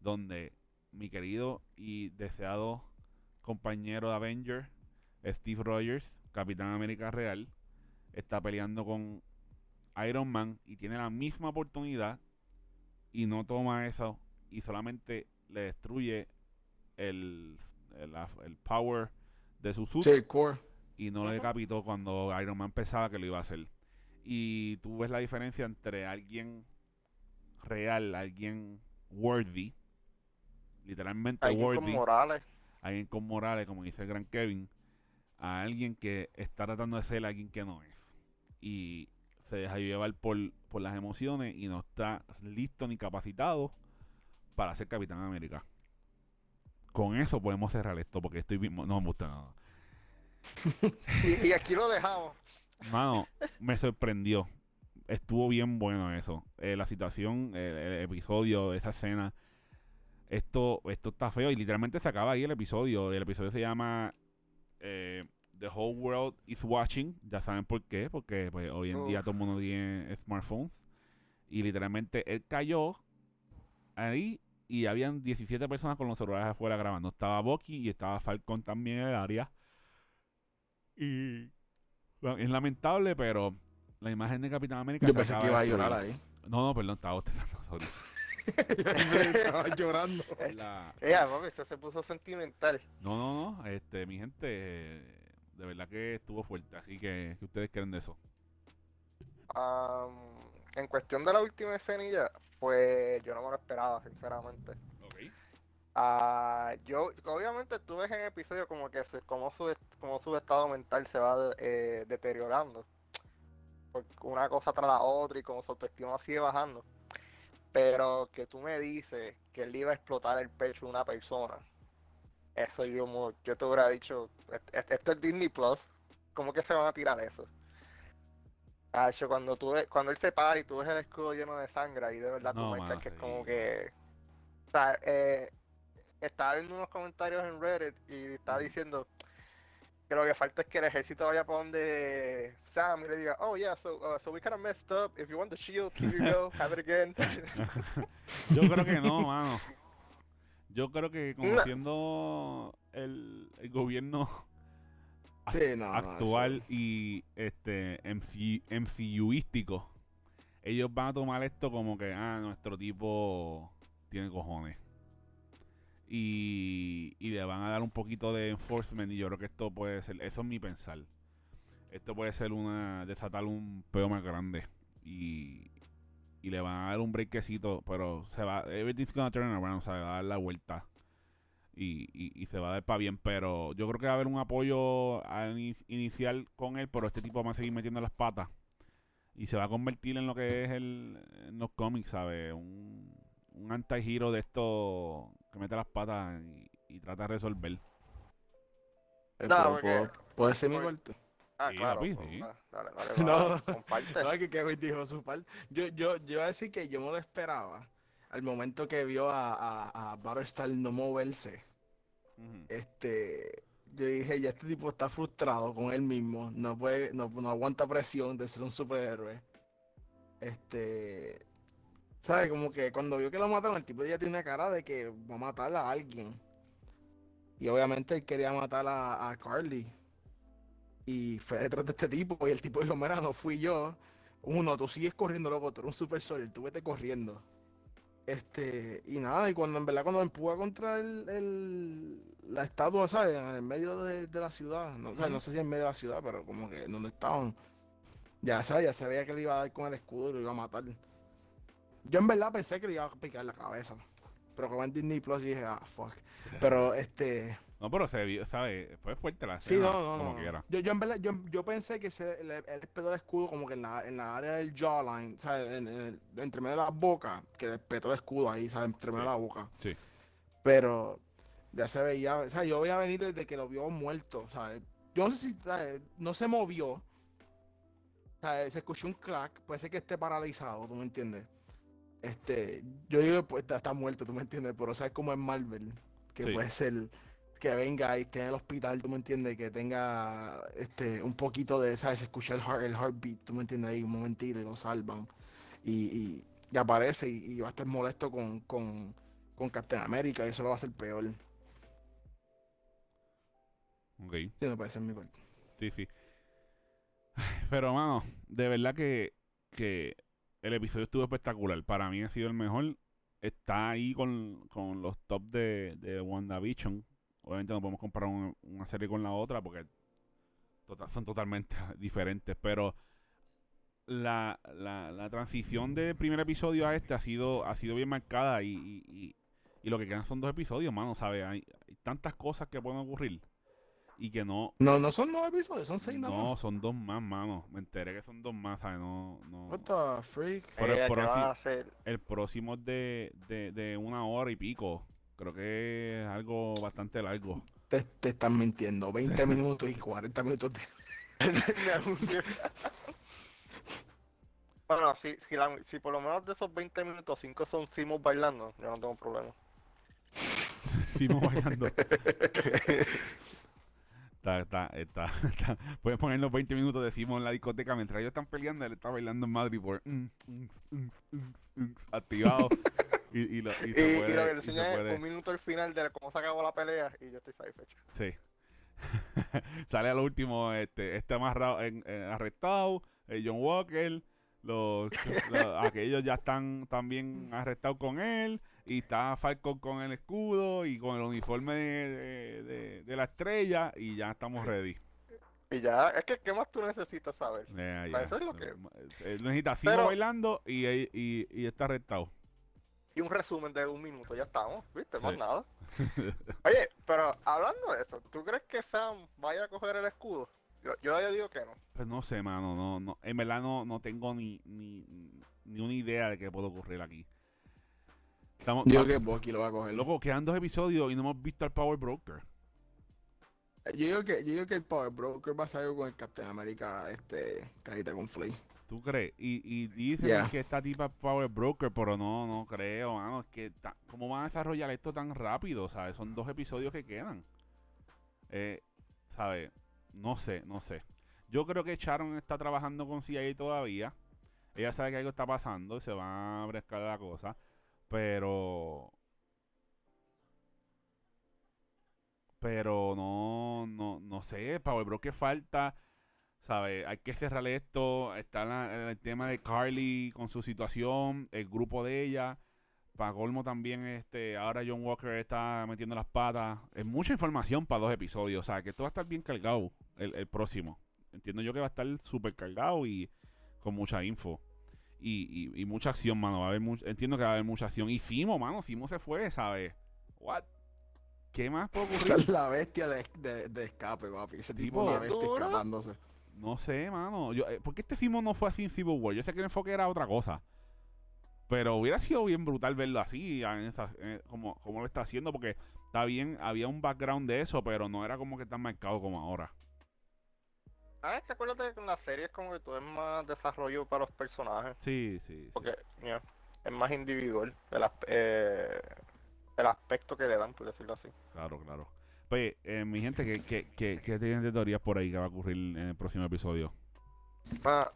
donde mi querido y deseado compañero de Avenger Steve Rogers Capitán América real está peleando con Iron Man y tiene la misma oportunidad y no toma eso y solamente le destruye el, el, power de su suit. Y no lo decapitó cuando Iron Man pensaba que lo iba a hacer. Y tú ves la diferencia entre alguien real, alguien worthy, literalmente Alguien con worthy, Morales. alguien con morales, como dice el gran Kevin, a alguien que está tratando de ser alguien que no es. Y se deja llevar por, por las emociones y no está listo ni capacitado para ser Capitán América. Con eso podemos cerrar esto porque estoy mismo. No me gusta nada. Y, y aquí lo dejamos. Mano, me sorprendió. Estuvo bien bueno eso. Eh, la situación, el, el episodio, esa escena. Esto, esto está feo y literalmente se acaba ahí el episodio. El episodio se llama eh, The Whole World is Watching. Ya saben por qué. Porque pues, hoy en día todo el mundo tiene smartphones. Y literalmente él cayó ahí y habían 17 personas con los celulares afuera grabando. Estaba Bucky y estaba Falcon también en el área. Y bueno, es lamentable, pero la imagen de Capitán América Yo pensé que iba a llorar ahí. No, no, perdón, estaba bostezando, sorry. Estaba llorando. La- Ella, papi, usted se puso sentimental. No, no, no, este, mi gente, eh, de verdad que estuvo fuerte, así que, ¿qué ustedes creen de eso? Am, en cuestión de la última escenilla, pues yo no me lo esperaba, sinceramente. Ah, yo, obviamente, tú ves en el episodio como que se, como su, como su estado mental se va eh, deteriorando. Por una cosa tras la otra y como su autoestima sigue bajando. Pero que tú me dices que él iba a explotar el pecho de una persona. Eso yo, yo te hubiera dicho, "Est- est- esto es Disney Plus. ¿Cómo que se van a tirar eso? Hacho, cuando tú ves- cuando él se para y tú ves el escudo lleno de sangre y de verdad tú No, muestras mano, que es como que o sea, eh, estaba viendo unos comentarios en Reddit y estaba diciendo que lo que falta es que el ejército vaya para donde Sam y le diga, oh yeah, so, uh, so we kind of messed up. If you want the shield, here you go, have it again. Yo creo que no, mano. Yo creo que conociendo el, el gobierno Sí, no, no, actual y este MC, MCUístico, ellos van a tomar esto como que, ah, nuestro tipo tiene cojones. Y, y le van a dar un poquito de enforcement y yo creo que esto puede ser, eso es mi pensar. Esto puede ser una, desatar un peo más grande. Y, y le van a dar un breakcito, pero se va, everything's gonna turn around, o sea, va a dar la vuelta y, y, se va a dar para bien. Pero yo creo que va a haber un apoyo inicial con él, pero este tipo va a seguir metiendo las patas. Y se va a convertir en lo que es el, en los cómics, ¿sabes? Un, un anti-hero de esto que mete las patas y, y trata de resolver. Eh, No, pero porque- ¿puedo, ¿puedo decir mi parte? ah, Sí, claro. papi, pues, sí. Dale, dale, No. comparte. No, que Kevin dijo su parte. Yo, yo, yo iba a decir que yo me lo esperaba al momento que vio a, a, a Battlestar no moverse. Este, yo dije, ya este tipo está frustrado con él mismo, no puede, no, no aguanta presión de ser un superhéroe. Este, ¿sabes? Como que cuando vio que lo mataron, el tipo ya tiene una cara de que va a matar a alguien. Y obviamente él quería matar a, a Carly. Y fue detrás de este tipo, y el tipo dijo, mira, no fui yo. Uno, tú sigues corriendo, loco, tú eres un super soldier, tú vete corriendo. Este, y nada, y cuando en verdad cuando empuja contra el, el- la estatua, ¿sabes? En el medio de, de la ciudad, no, o sea, no sé si en medio de la ciudad, pero como que donde estaban, ya sabes, ya se veía que le iba a dar con el escudo y lo iba a matar. Yo en verdad pensé que le iba a picar la cabeza, pero como en Disney Plus dije, ah, fuck. Pero este, No, pero se vio, ¿sabes? Fue fuerte la sí, escena, no, no, como no. quiera. Yo, yo en verdad, yo, yo pensé que se, le, él petó el escudo como que en la, en la área del jawline, en el- entre medio de la boca, que le petó el escudo ahí, ¿sabes? Entre medio de la boca. Sí. Pero ya se veía, o sea, yo veía venir desde que lo vio muerto, ¿sabes? Yo no sé si, ¿sabes? no se movió. ¿sabes? Se escuchó un crack, puede ser que esté paralizado, ¿tú me entiendes? Este, yo digo que pues, está, está muerto, ¿tú me entiendes? Pero sabes como es Marvel, que Sí. puede ser que venga y esté en el hospital, ¿tú me entiendes? Que tenga este un poquito de, ¿sabes? Se escucha el, heart, el heartbeat, ¿tú me entiendes? Ahí un momentito y lo salvan. Y, y, y aparece y, y va a estar molesto con, con, con Captain America y eso lo va a hacer peor. Ok. Sí, me parece en mi parte. Sí, sí. Pero, mano, de verdad que, que el episodio estuvo espectacular. Para mí ha sido el mejor. Está ahí con, con los top de, de WandaVision. Obviamente no podemos comparar un- una serie con la otra porque tota- son totalmente diferentes. Pero la, la, transición del primer episodio a este ha sido, ha sido bien marcada. Y, y, lo que quedan son dos episodios, mano, ¿sabes? Hay tantas cosas que pueden ocurrir. Y que no, No, no son nueve episodios, son seis nada no, más. son dos más, mano. Me enteré que son dos más, ¿sabes? No, no. What the freak? Por- Eh, por ¿qué así- van a hacer? El próximo es de, de, de una hora y pico. Creo que es algo bastante largo. Te, te están mintiendo. 20 minutos y 40 minutos de. bueno, si, si, la- si por lo menos de esos 20 minutos 5 son Simos bailando, yo no tengo problema. Seguimos bailando. Está, está, está, está. Puedes poner los 20 minutos de Simon en la discoteca mientras ellos están peleando. Él está bailando en Madrid por mm, mm, mm, mm, mm, activado. Y, y, lo, y se y puede, lo que enseña puede- es un minuto al final de cómo se acabó la pelea y yo estoy satisfecho. Sí. Sale al último, este, este amarrado, en, en- arrestado, eh, John Walker, los, los- aquellos ya están también arrestados con él, y está Falcon con el escudo y con el uniforme de, de- de- de la estrella, y ya estamos ready. Y ya, es que, ¿qué más tú necesitas saber? Eh, ya. eso es lo que- Él necesita Simo Pero- bailando y, y, y está arrestado. Y un resumen de un minuto, ya estamos, ¿viste? Más nada. Oye, pero hablando de eso, ¿tú crees que Sam vaya a coger el escudo? Yo, yo ya digo que no. Pues no sé, mano, no, no, en verdad no, no tengo ni, ni, ni una idea de qué puede ocurrir aquí. Estamos, Yo vamos- creo que Bucky lo va a coger. Loco, quedan dos episodios y no hemos visto al Power Broker. Yo digo que, yo digo que el Power Broker va a salir con el Captain America, este, carita con Flay. ¿Tú crees? Y, y dicen que esta tipa es Power Broker, pero no, no creo, mano. Es que, ¿cómo van a desarrollar esto tan rápido? ¿Sabes? Son dos episodios que quedan. Eh, ¿Sabes? no sé, no sé. Yo creo que Sharon está trabajando con CIA todavía. Ella sabe que algo está pasando y se va a brescar la cosa. Pero. Pero no, no, no sé, Power Broker falta. ¿Sabes? Hay que cerrar esto. Está el tema de Carly con su situación, el grupo de ella. Para colmo también, este, ahora John Walker está metiendo las patas. Es mucha información para dos episodios. O sea, que esto va a estar bien cargado el, el próximo. Entiendo yo que va a estar súper cargado y con mucha info. Y, y, y mucha acción, mano. Va a haber much- entiendo que va a haber mucha acción. Y Simo, mano, Simo se fue, ¿sabes? What? ¿Qué más puede Esa ocurrir? es la bestia de, de, de escape, papi. Ese tipo una bestia ¿Dura? escapándose. No sé, mano. Yo, eh, ¿Por qué este Simo no fue así en Civil War? Yo sé que el enfoque era otra cosa. Pero hubiera sido bien brutal verlo así, en esa- en- como, como lo está haciendo, porque está bien, había un background de eso, pero no era como que tan marcado como ahora. Ah, es que acuérdate que en la serie es como que tú ves más desarrollo para los personajes. Sí, sí, sí. Porque mira, es más individual el, aspe- eh, el aspecto que le dan, por decirlo así. Claro, claro. Pues, eh, mi gente, ¿qué, qué, qué, qué tienen de teorías por ahí que va a ocurrir en el próximo episodio? Ah,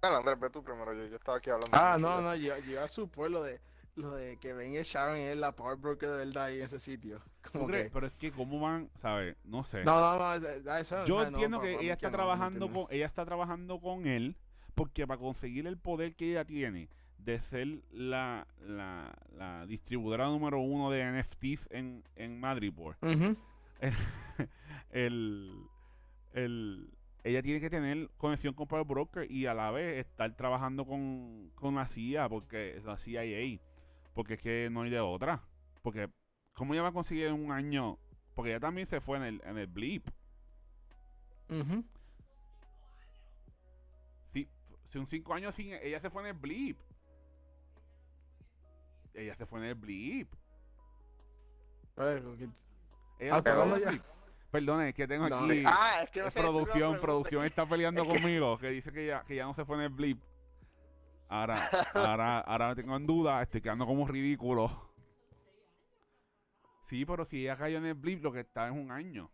Andrés, ve tú primero. Yo, yo estaba aquí hablando. Ah, no, no, yo, yo a su pueblo de lo de que el Sharon es la power broker de verdad ahí en ese sitio. ¿Tú Como crees? que, Pero es que, ¿cómo van? ¿Sabes? No sé. no, no, no, eso- eso Yo no, entiendo no, que ella está trabajando con ella está trabajando con él porque para conseguir el poder que ella tiene de ser la, la, la distribuidora número uno de NFTs en, en Madripoor, Ujú. el, el, ella tiene que tener conexión con Power Broker y a la vez estar trabajando con, con la CIA, porque la CIA, porque es que no hay de otra. Porque, ¿cómo ella va a conseguir en un año? Porque ella también se fue en el, en el blip. Ujú. Sí, si un cinco años sin ella se fue en el blip. Ella se fue en el blip. A ver, ¿con quién- Ella Ah, se fue en hablando el ya. blip. Perdone, es que tengo No, aquí. Ah, es que no es sé producción, producción está peleando conmigo, que dice que ya, que ya no se fue en el blip. Ahora, ahora, ahora me tengo en duda, estoy quedando como ridículo. Sí, pero si ella cayó en el blip, lo que está es un año.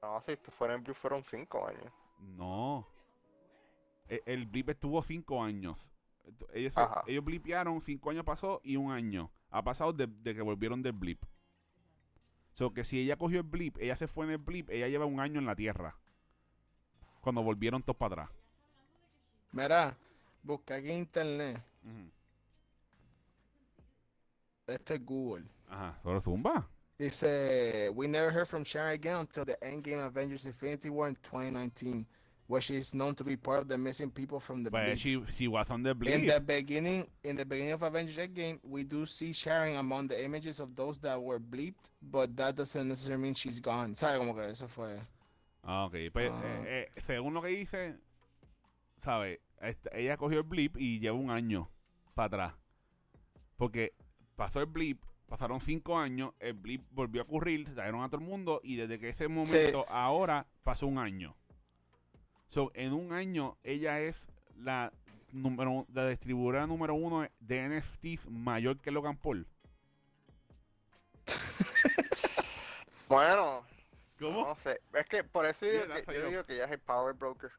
No, si esto fuera en Blue fueron cinco años. No. E- El, blip estuvo cinco años. Ellos, ellos blipearon, cinco años pasó y un año. Ha pasado de, de que volvieron del blip. So que si ella cogió el blip, ella se fue en el blip, ella lleva un año en la tierra. Cuando volvieron todos para atrás. Mira, busca aquí internet. Ujú. Este es Google. Ajá, solo zumba. Dice, we never heard from Sharon again until the Endgame Avengers Infinity War in 2019, where she is known to be part of the missing people from the But blip. she, she was on the blip. In the beginning, in the beginning of Avengers Endgame, we do see Sharon among the images of those that were bleeped, but that doesn't necessarily mean she's gone. ¿Sabe como que eso fue? Ah, ok. Pues, Ah. eh, eh, según lo que dice, ¿sabe? Este, ella cogió el blip y lleva un año para atrás. Porque pasó el blip, pasaron cinco años, el blip volvió a ocurrir, trajeron a todo el mundo y desde que ese momento ahora pasó un año. So, en un año ella es la número la distribuidora número uno de NFTs mayor que Logan Paul. Bueno, ¿Cómo? no sé. Es que por eso digo Mira, que, soy yo yo. digo que ella es el Power Broker.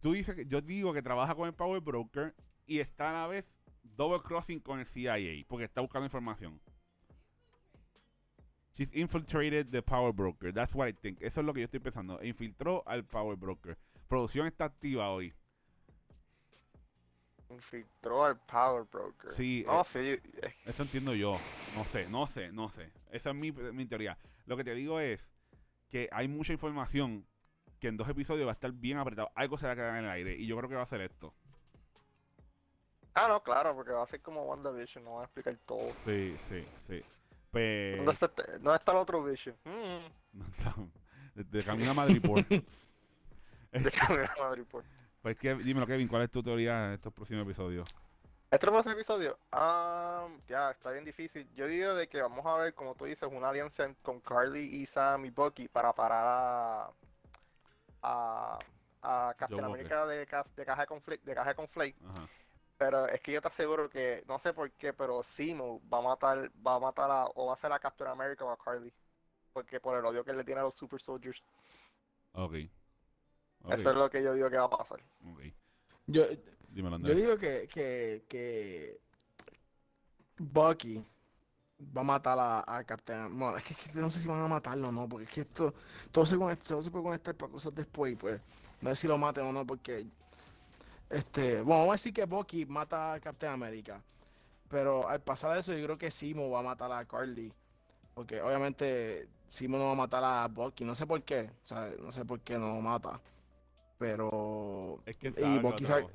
Tú dices que yo digo que trabaja con el Power Broker y está a la vez double crossing con el CIA porque está buscando información. She's infiltrated the Power Broker. That's what I think. Eso es lo que yo estoy pensando. Infiltró al Power Broker. Producción está activa hoy. Infiltró al Power Broker. Sí, No, eh, sí. es- Eso entiendo yo. No sé, no sé, no sé. Esa es mi, mi teoría. Lo que te digo es que hay mucha información que en dos episodios va a estar bien apretado. Algo se va a quedar en el aire. Y yo creo que va a ser esto. Ah, no, claro, porque va a ser como WandaVision, no va a explicar todo. Sí, sí, sí. Pues. ¿Dónde está, este- dónde está el otro Vision? Mm, No está- de, de camino a Madrid por. de camino a Madrid, pues. Que, dímelo, Kevin, ¿cuál es tu teoría en estos próximos episodios? Este próximo episodio, ah, ya, está bien difícil. Yo digo de que vamos a ver, como tú dices, una alianza con Carly y Sam y Bucky para parar a, a, a Captain. America de, ca- de caja de conflict, de caja de conflict. Ajá. Pero es que yo te aseguro que, no sé por qué, pero Simo va a matar, va a matar a, o va a ser a Captain America o a Carly. porque por el odio que le tiene a los Super Soldiers. Ok. Ok. Eso es lo que yo digo que va a pasar. ok. Yo, Dímelo, yo digo que, que, que Bucky va a matar a, a Captain. Bueno, es que, no sé si van a matarlo o no, porque es que esto todo se, conecta- todo se puede conectar para cosas después, y pues no sé si lo maten o no, porque este, bueno, vamos a decir que Bucky mata a Captain America, pero al pasar eso yo creo que Simo va a matar a Carly, porque obviamente Simo no va a matar a Bucky, no sé por qué, o sea, no sé por qué no lo mata, pero Es que y Bucky sabe-.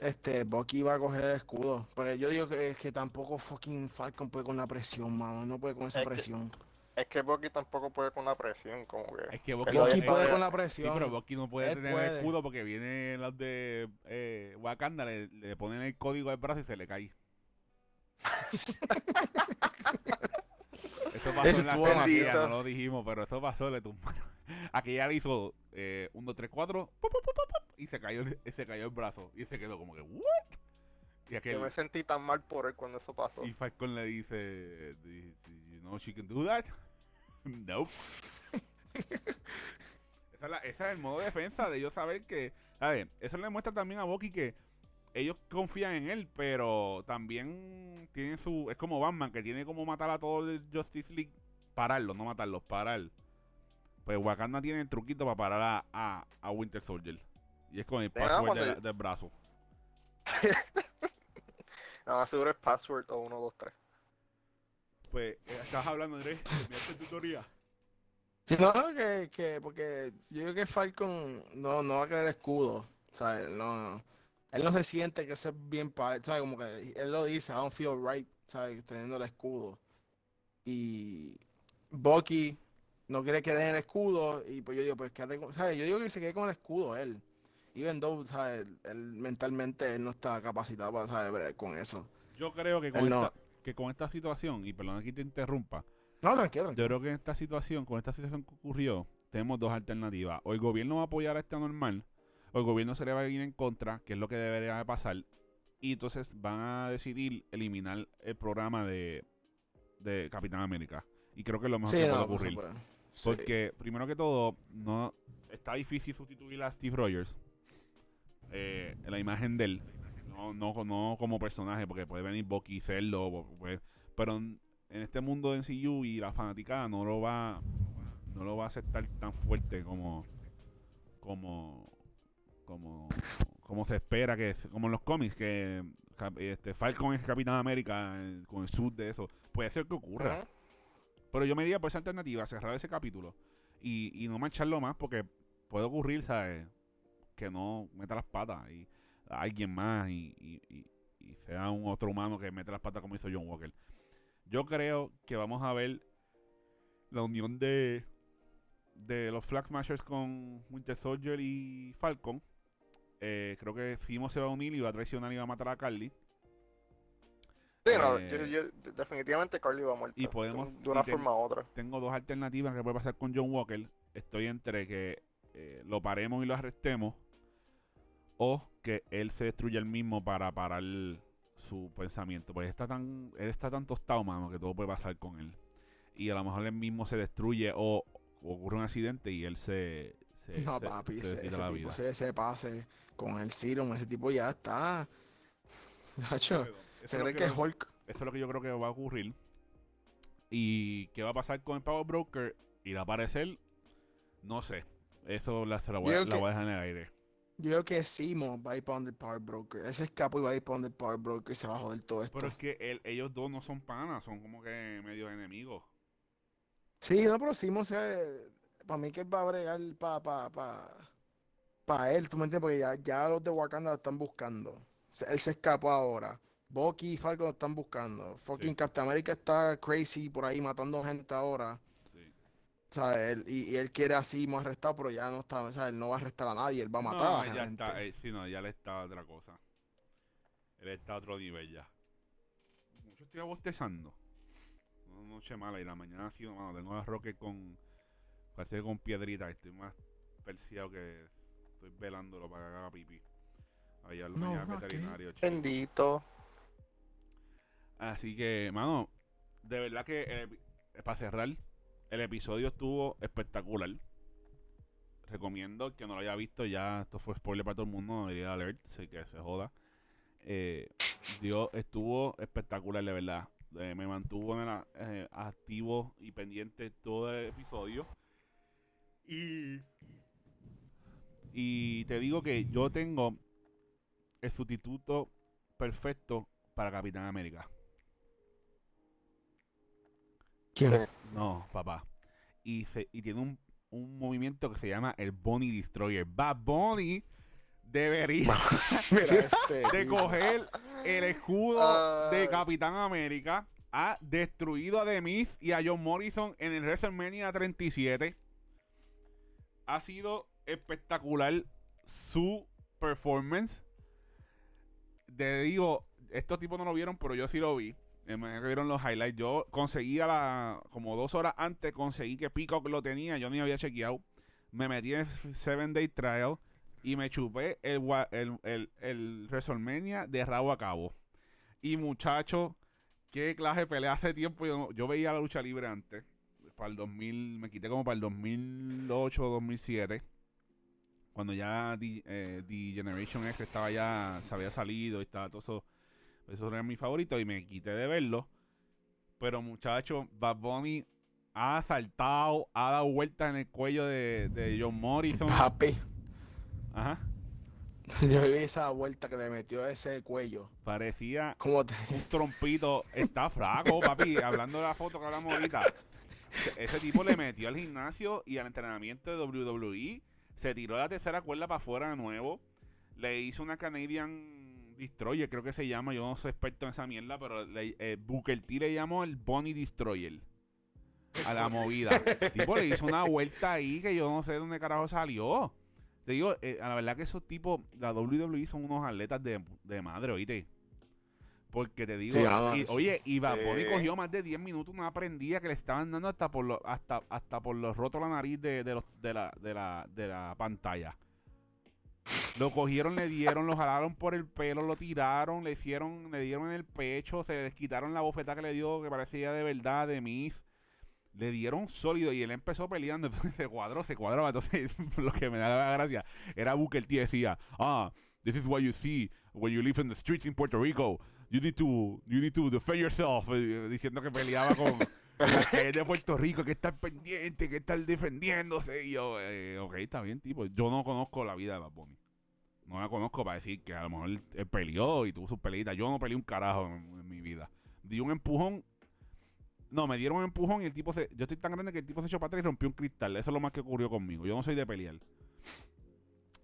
Este, Bucky va a coger el escudo. Porque yo digo que, que tampoco fucking Falcon puede con la presión, mano. No puede con esa Es que- presión. Es que Bucky tampoco puede con la presión, como que. Es que Bucky, Bucky puede con la Sí, presión. pero Bucky no puede Él tener puede. el escudo porque vienen los de eh, Wakanda, le, le ponen el código al brazo y se le cae. eso pasó Eso en la demasiado. no lo dijimos, pero eso pasó, le tumbaron. Aquí ya le hizo 1, 2, 3, 4 y se cayó, el- se cayó el brazo y se quedó como que, ¿what? Y Yo aquel, me sentí tan mal por él cuando eso pasó. y Falcon le dice, you know she can do that? nope. Esa es, la- ese es el modo de defensa de ellos saber que, a ver, eso le muestra también a Bucky que ellos confían en él, pero también tienen su, es como Batman que tiene como matar a todo el Justice League, pararlos, no matarlos, parar. Pues Wakanda tiene el truquito para parar a, a, a Winter Soldier. Y es con el nada, password del- brazo. No, seguro es password o 1, 2, 3. Pues, eh, estás hablando, Andrés, mira esta tutoría. Sí, no, no, que, que, porque yo digo que Falcon no, no va a querer escudo. ¿sabes? No, él no se siente que es bien para él. ¿sabes? Como que él lo dice, I don't feel right, ¿sabes? Teniendo el escudo. Y Bucky no quiere que den el escudo. Y pues yo digo, pues quédate con. ¿sabes? Yo digo que se quede con el escudo él. Even though, ¿sabes? Él, mentalmente él no está capacitado para bregar con eso. Yo creo que con, Él no. esta, que con esta situación, y perdona que te interrumpa, No, tranquilo, tranquilo. yo creo que en esta situación, con esta situación que ocurrió, tenemos dos alternativas. O el gobierno va a apoyar a este normal, o el gobierno se le va a ir en contra, que es lo que debería de pasar, y entonces van a decidir eliminar el programa de, de Capitán América. Y creo que es lo mejor Sí, que no, puede pues, ocurrir. pues, sí. Porque, primero que todo, no está difícil sustituir a Steve Rogers. eh, en la imagen de él. No, no, no como personaje, porque puede venir Bucky y serlo. puede- pero en, este mundo de MCU y la fanaticada no lo va no lo va a aceptar tan fuerte como como como como se espera que como en los cómics que este Falcon es Capitán América eh, con el suit de eso puede ser que ocurra. Pero yo me iría por esa alternativa, cerrar ese capítulo y, y no mancharlo más porque puede ocurrir, ¿sabes? Que no meta las patas y a alguien más y, y- y- sea un otro humano que mete las patas como hizo John Walker. Yo creo que vamos a ver la unión de, de los Flag Smashers con Winter Soldier y Falcon. Eh, creo que Simo se va a unir y va a traicionar y va a matar a Carly. Sí, no, Eh, yo, yo- definitivamente Carly va muerto. y podemos- De, una y forma u otra. tengo dos alternativas que puede pasar con John Walker. Estoy entre que eh, lo paremos y lo arrestemos o que él se destruya él mismo para parar su pensamiento. Pues está tan, él está tan tostado, mano, que todo puede pasar con él. Y a lo mejor él mismo se destruye o, ocurre un accidente y él se, se, No, se- papi, se ese, tipo se, se pase con el serum, ese tipo ya está. Nacho, se cree que es Hulk. Eso es lo que yo creo que va a ocurrir. ¿Y qué va a pasar con el Power Broker? ¿Irá a aparecer? No sé. Eso la, la voy, a- Yo la creo que- voy a dejar en el aire. Yo creo que Simo va a ir para donde el Power Broker. Ese escapo y va a ir para donde el Power Broker y se va a joder todo esto. Pero es que el- ellos dos no son panas, son como que medio enemigos. Sí, no, pero Simo se. Para mí que él va a bregar para pa, pa, pa él, ¿tú me entiendes? Porque ya, ya los de Wakanda lo están buscando. Él se escapó ahora. Bucky y Falcon lo están buscando. Fucking Sí. Captain America está crazy por ahí matando gente ahora. Sí. ¿sabes? Él- y, y él quiere a Simo arrestado, pero ya no está, ¿sabes? Él no va a arrestar a nadie, él va a matar no, a la ya gente. está, eh, sí, no, ya le está otra cosa. Él está a otro nivel ya. Mucho estoy bostezando. Una noche mala y la mañana ha sido, mano, tengo a Roque con, parece que con piedrita, estoy más perseado que estoy velándolo para que haga pipí. A llevarlo No, veterinario, chico. Bendito. Así que, mano, de verdad que eh, para cerrar, El episodio estuvo espectacular. Recomiendo que no lo haya visto ya. Esto fue spoiler para todo el mundo. No debería alert, así que se joda. Eh, Dios estuvo espectacular, de verdad. Eh, me mantuvo en eh, activo y pendiente todo el episodio. Y, y te digo que yo tengo el sustituto perfecto para Capitán América. ¿Quién? No, papá. Y, se, y tiene un, un movimiento que se llama el Bonnie Destroyer. Bad Bunny debería este. de coger el escudo de Ay. Capitán América. Ha destruido a The Miz y a John Morrison en el WrestleMania 37. Ha sido espectacular su performance. Te digo, estos tipos no lo vieron, pero yo sí lo vi. Me vieron los highlights. Yo conseguí la. Como dos horas antes, conseguí que Peacock lo tenía. Yo ni había chequeado. Me metí en 7 Day Trial y me chupé el, el, el, el WrestleMania de rabo a cabo. Y muchacho, qué clase de pelea hace tiempo. Yo, yo veía la lucha libre antes. Para el 2000, me quité como para el 2008 o 2007. Cuando ya The, eh, The Generation X estaba ya, se había salido y estaba todo eso. Eso era mi favorito y me quité de verlo. Pero muchacho, Bad Bunny ha saltado, ha dado vuelta en el cuello de, de John Morrison. Papi. Ajá. Yo vi esa vuelta que le metió a ese cuello. Parecía Como te... un trompito. Está flaco, papi. Hablando de la foto que hablamos ahorita. Ese tipo le metió al gimnasio y al entrenamiento de WWE. Se tiró la tercera cuerda para afuera de nuevo. Le hizo una Canadian Destroyer, creo que se llama. Yo no soy experto en esa mierda, pero le, eh, Booker T le llamó el Bonnie Destroyer. A la movida. Tipo le hizo una vuelta ahí que yo no sé de dónde carajo salió. Te digo, eh, a la verdad que esos tipos, la WWE son unos atletas de, de madre, oíste. Porque te digo, Sí, ah, y- oye, y Bunny Sí. cogió más de 10 minutos una prendida que le estaban dando hasta por los, hasta, hasta por los rotos la nariz de, de, los, de, la, de, la, de la pantalla. Lo cogieron, le dieron, lo jalaron por el pelo, lo tiraron, le hicieron, le dieron en el pecho, se les quitaron la bofetada que le dio, que parecía de verdad, de Miss. Le dieron sólido y él empezó peleando, entonces se cuadró, se cuadraba. Entonces, lo que me daba gracia era Booker T decía, ah, this is what you see when you live in the streets in Puerto Rico. You need to, you need to defend yourself. eh, Diciendo que peleaba con en las calles de Puerto Rico, que estar pendiente, que estar defendiéndose. Y yo, eh, ok, está bien, tipo. Yo no conozco la vida de Bad Bunny. No la conozco para decir que a lo mejor él peleó y tuvo sus peleitas. Yo no peleé un carajo en, en mi vida. Di un empujón. No, me dieron un empujón y el tipo se. Yo estoy tan grande que el tipo se echó para atrás y rompió un cristal. Eso es lo más que ocurrió conmigo. Yo no soy de pelear.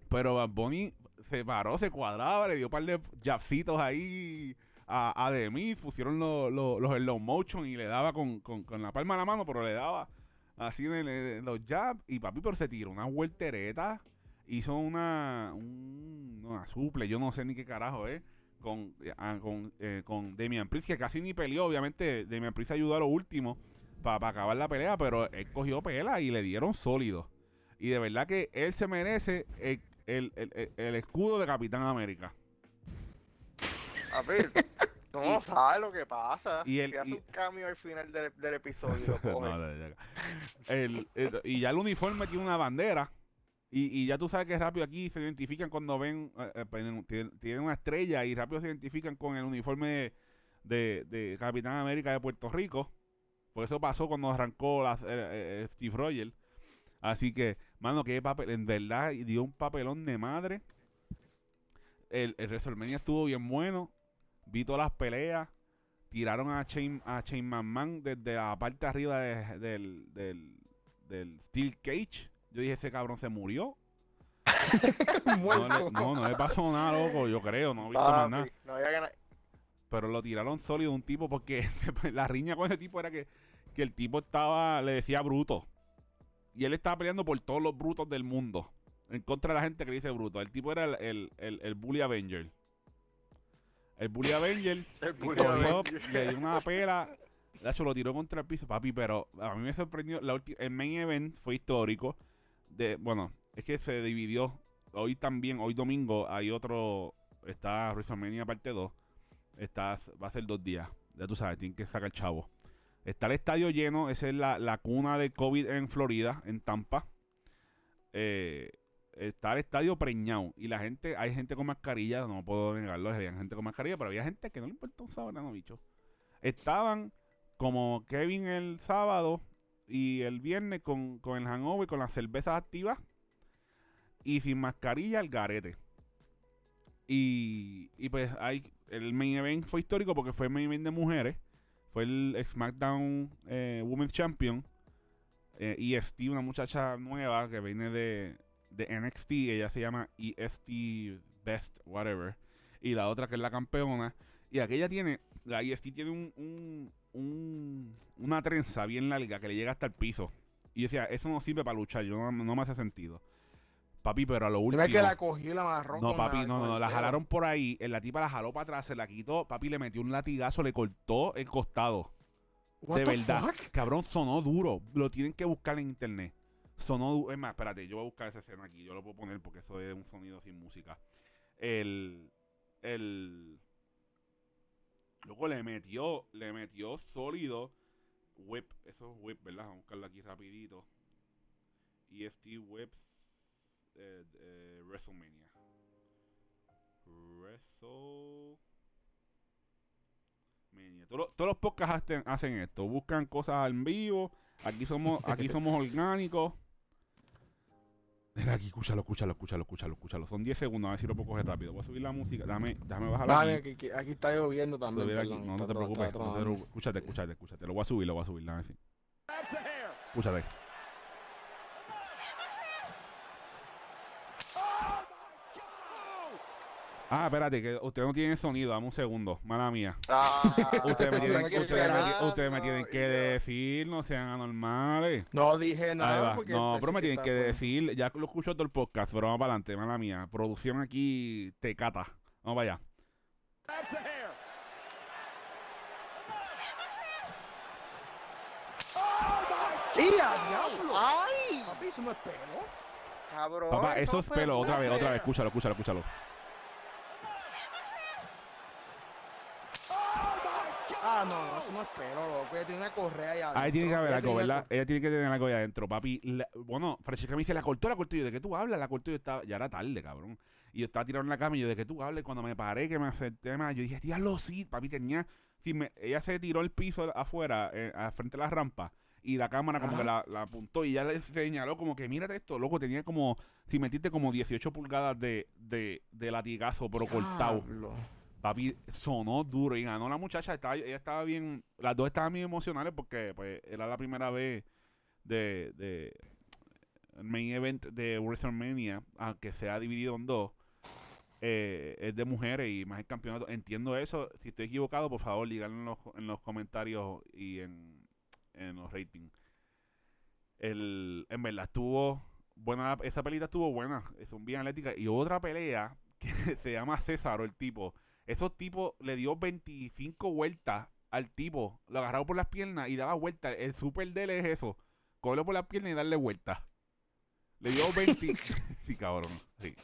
Pero Bad Bunny se paró, se cuadraba, le dio un par de jabcitos ahí a, a Demi. Pusieron los los- los slow motion y le daba con, con- con la palma de la mano, pero le daba así en, los jabs. Y papi, pero se tiró una vueltereta. Hizo una, un- una suple, yo no sé ni qué carajo, ¿eh? Con, ah, con, eh, con Damian Priest, que casi ni peleó. Obviamente, Damian Priest ayudó a lo último para acabar la pelea, pero él cogió pela y le dieron sólido. Y de verdad que él se merece el- el- el- el escudo de Capitán América. Ver, no sabes lo que pasa. Y el- hace y- un cambio al final del, del episodio. No, ya. El- el- y ya el uniforme tiene una bandera. Y, y ya tú sabes que rápido aquí se identifican cuando ven, eh, eh, tienen, tienen- una estrella y rápido se identifican con el uniforme de, de Capitán América de Puerto Rico. Por eso pasó cuando arrancó eh, eh, Steve Rogers. Así que, mano, que papel, en verdad dio un papelón de madre. El, el WrestleMania estuvo bien bueno. Vi todas las peleas. Tiraron a Chain, a Chain Man desde la parte de arriba de- del, del, del Steel Cage. Yo dije, ese cabrón se murió. No, le, no, no le pasó nada, loco, yo creo. No he visto Papi, más nada. no había gana- Pero lo tiraron sólido un tipo porque la riña con ese tipo era que, que el tipo estaba, le decía bruto. Y él estaba peleando por todos los brutos del mundo. En contra de la gente que le dice bruto. El tipo era el, el, el, el Bully Avenger. El Bully Avenger El Bully Avenger. le dio una pela. De hecho, lo tiró contra el piso, papi. Pero a mí me sorprendió. La el main event fue histórico. De, bueno, es que se dividió. Hoy también, hoy domingo, hay otro. Está WrestleMania parte 2. Está, va a ser dos días. Ya tú sabes, tienen que sacar chavo. Está el estadio lleno, esa es la, la cuna de COVID en Florida, en Tampa. Eh, está el estadio preñado y la gente, hay gente con mascarilla, no puedo negarlo, había gente con mascarilla, pero había gente que no le importa un sábado, bicho. Estaban como Kevin el sábado y el viernes con, con el hangover, con las cervezas activas y sin mascarilla el garete. Y, y pues hay, el main event fue histórico porque fue el main event de mujeres. Fue el SmackDown eh, Women's Champion. Eh, EST, una muchacha nueva que viene de, de NXT. Ella se llama EST Best, whatever. Y la otra que es la campeona. Y aquella tiene, la EST tiene un, un, un- una trenza bien larga que le llega hasta el piso. Y decía, eso no sirve para luchar, yo no, no me hace sentido. Papi, pero a lo último. Que la cogió y la. No, papi, la- no, no, la jalaron por ahí. eh, La tipa la jaló para atrás, se la quitó. Papi le metió un latigazo, le cortó el costado. What de verdad. fuck? Cabrón, sonó duro. Lo tienen que buscar en internet. Sonó. Es más, espérate, yo voy a buscar esa escena aquí. Yo lo puedo poner porque eso es un sonido sin música. El. El. Luego le metió. Le metió sólido. Whip. Eso es whip, ¿verdad? Vamos a buscarlo aquí rapidito. EST Whips. Eh, eh, WrestleMania. WrestleMania. Todos, todos los podcasts hacen, hacen esto. Buscan cosas en vivo. Aquí somos, aquí somos orgánicos. Mira aquí, escúchalo, escúchalo, escúchalo, escúchalo, escúchalo. Son 10 segundos, a ver si lo puedo coger rápido. Voy a subir la música. Dame, déjame bajar Dale, aquí. aquí, aquí- está lloviendo también. Subir aquí. perdón, No, no te preocupes. no te preocupes. Escúchate, escúchate, escúchate. Lo voy a subir, lo voy a subir. Dame así. Escúchate. Ah, espérate, que usted no tiene sonido. Dame un segundo. Mala mía. Ah, Ustedes me tienen, Aquí ustedes me- esperando, ustedes me tienen que decir, no sean anormales. No dije nada. porque No, pensé pero me tienen que decir, ya lo escucho todo el podcast, pero vamos para adelante, mala mía. Producción aquí te cata. Vamos para allá. ¡Ay! Papi, eso no es pelo. Cabrón. Papá, eso es pelo, otra vez, otra vez, escúchalo, escúchalo, escúchalo. Ah, no, no, eso no es pelo, loco. Ella tiene una correa ahí adentro. Ahí tiene que haber Ella algo, ¿verdad? Ella tiene que tener algo ahí adentro, papi. La- bueno, Francesca me dice, la cortó, la cortó. Y yo, ¿de qué tú hablas? La cortó. Yo estaba, ya era tarde, cabrón. Y yo estaba tirado en la cama y yo, ¿de qué tú hablas? Y cuando me paré, que me acerté más, yo dije, diablo, sí, papi, tenía. Sí, me- ella se tiró el piso afuera, eh, al frente de la rampa. Y la cámara como Ajá. que la, la apuntó y ya le señaló como que, mírate esto, loco, tenía como, si metiste como 18 pulgadas de, de, de latigazo, pero cortado. Diablo. Sonó duro y ganó la muchacha. Estaba, ella estaba bien. Las dos estaban bien emocionales porque pues, era la primera vez de, de main event de WrestleMania, aunque sea dividido en dos. eh, es de mujeres y más el campeonato. Entiendo eso. Si estoy equivocado, por favor, díganlo en los, en los comentarios y en, en los ratings. El, en verdad estuvo buena. Esa pelita estuvo buena. Son bien atléticas. Y otra pelea que se llama César, el tipo. Esos tipos le dio 25 vueltas al tipo. Lo agarraba por las piernas y daba vueltas. El super de él es eso. Cogerlo por las piernas y darle vueltas. Le dio 20. sí, cabrón. Sí.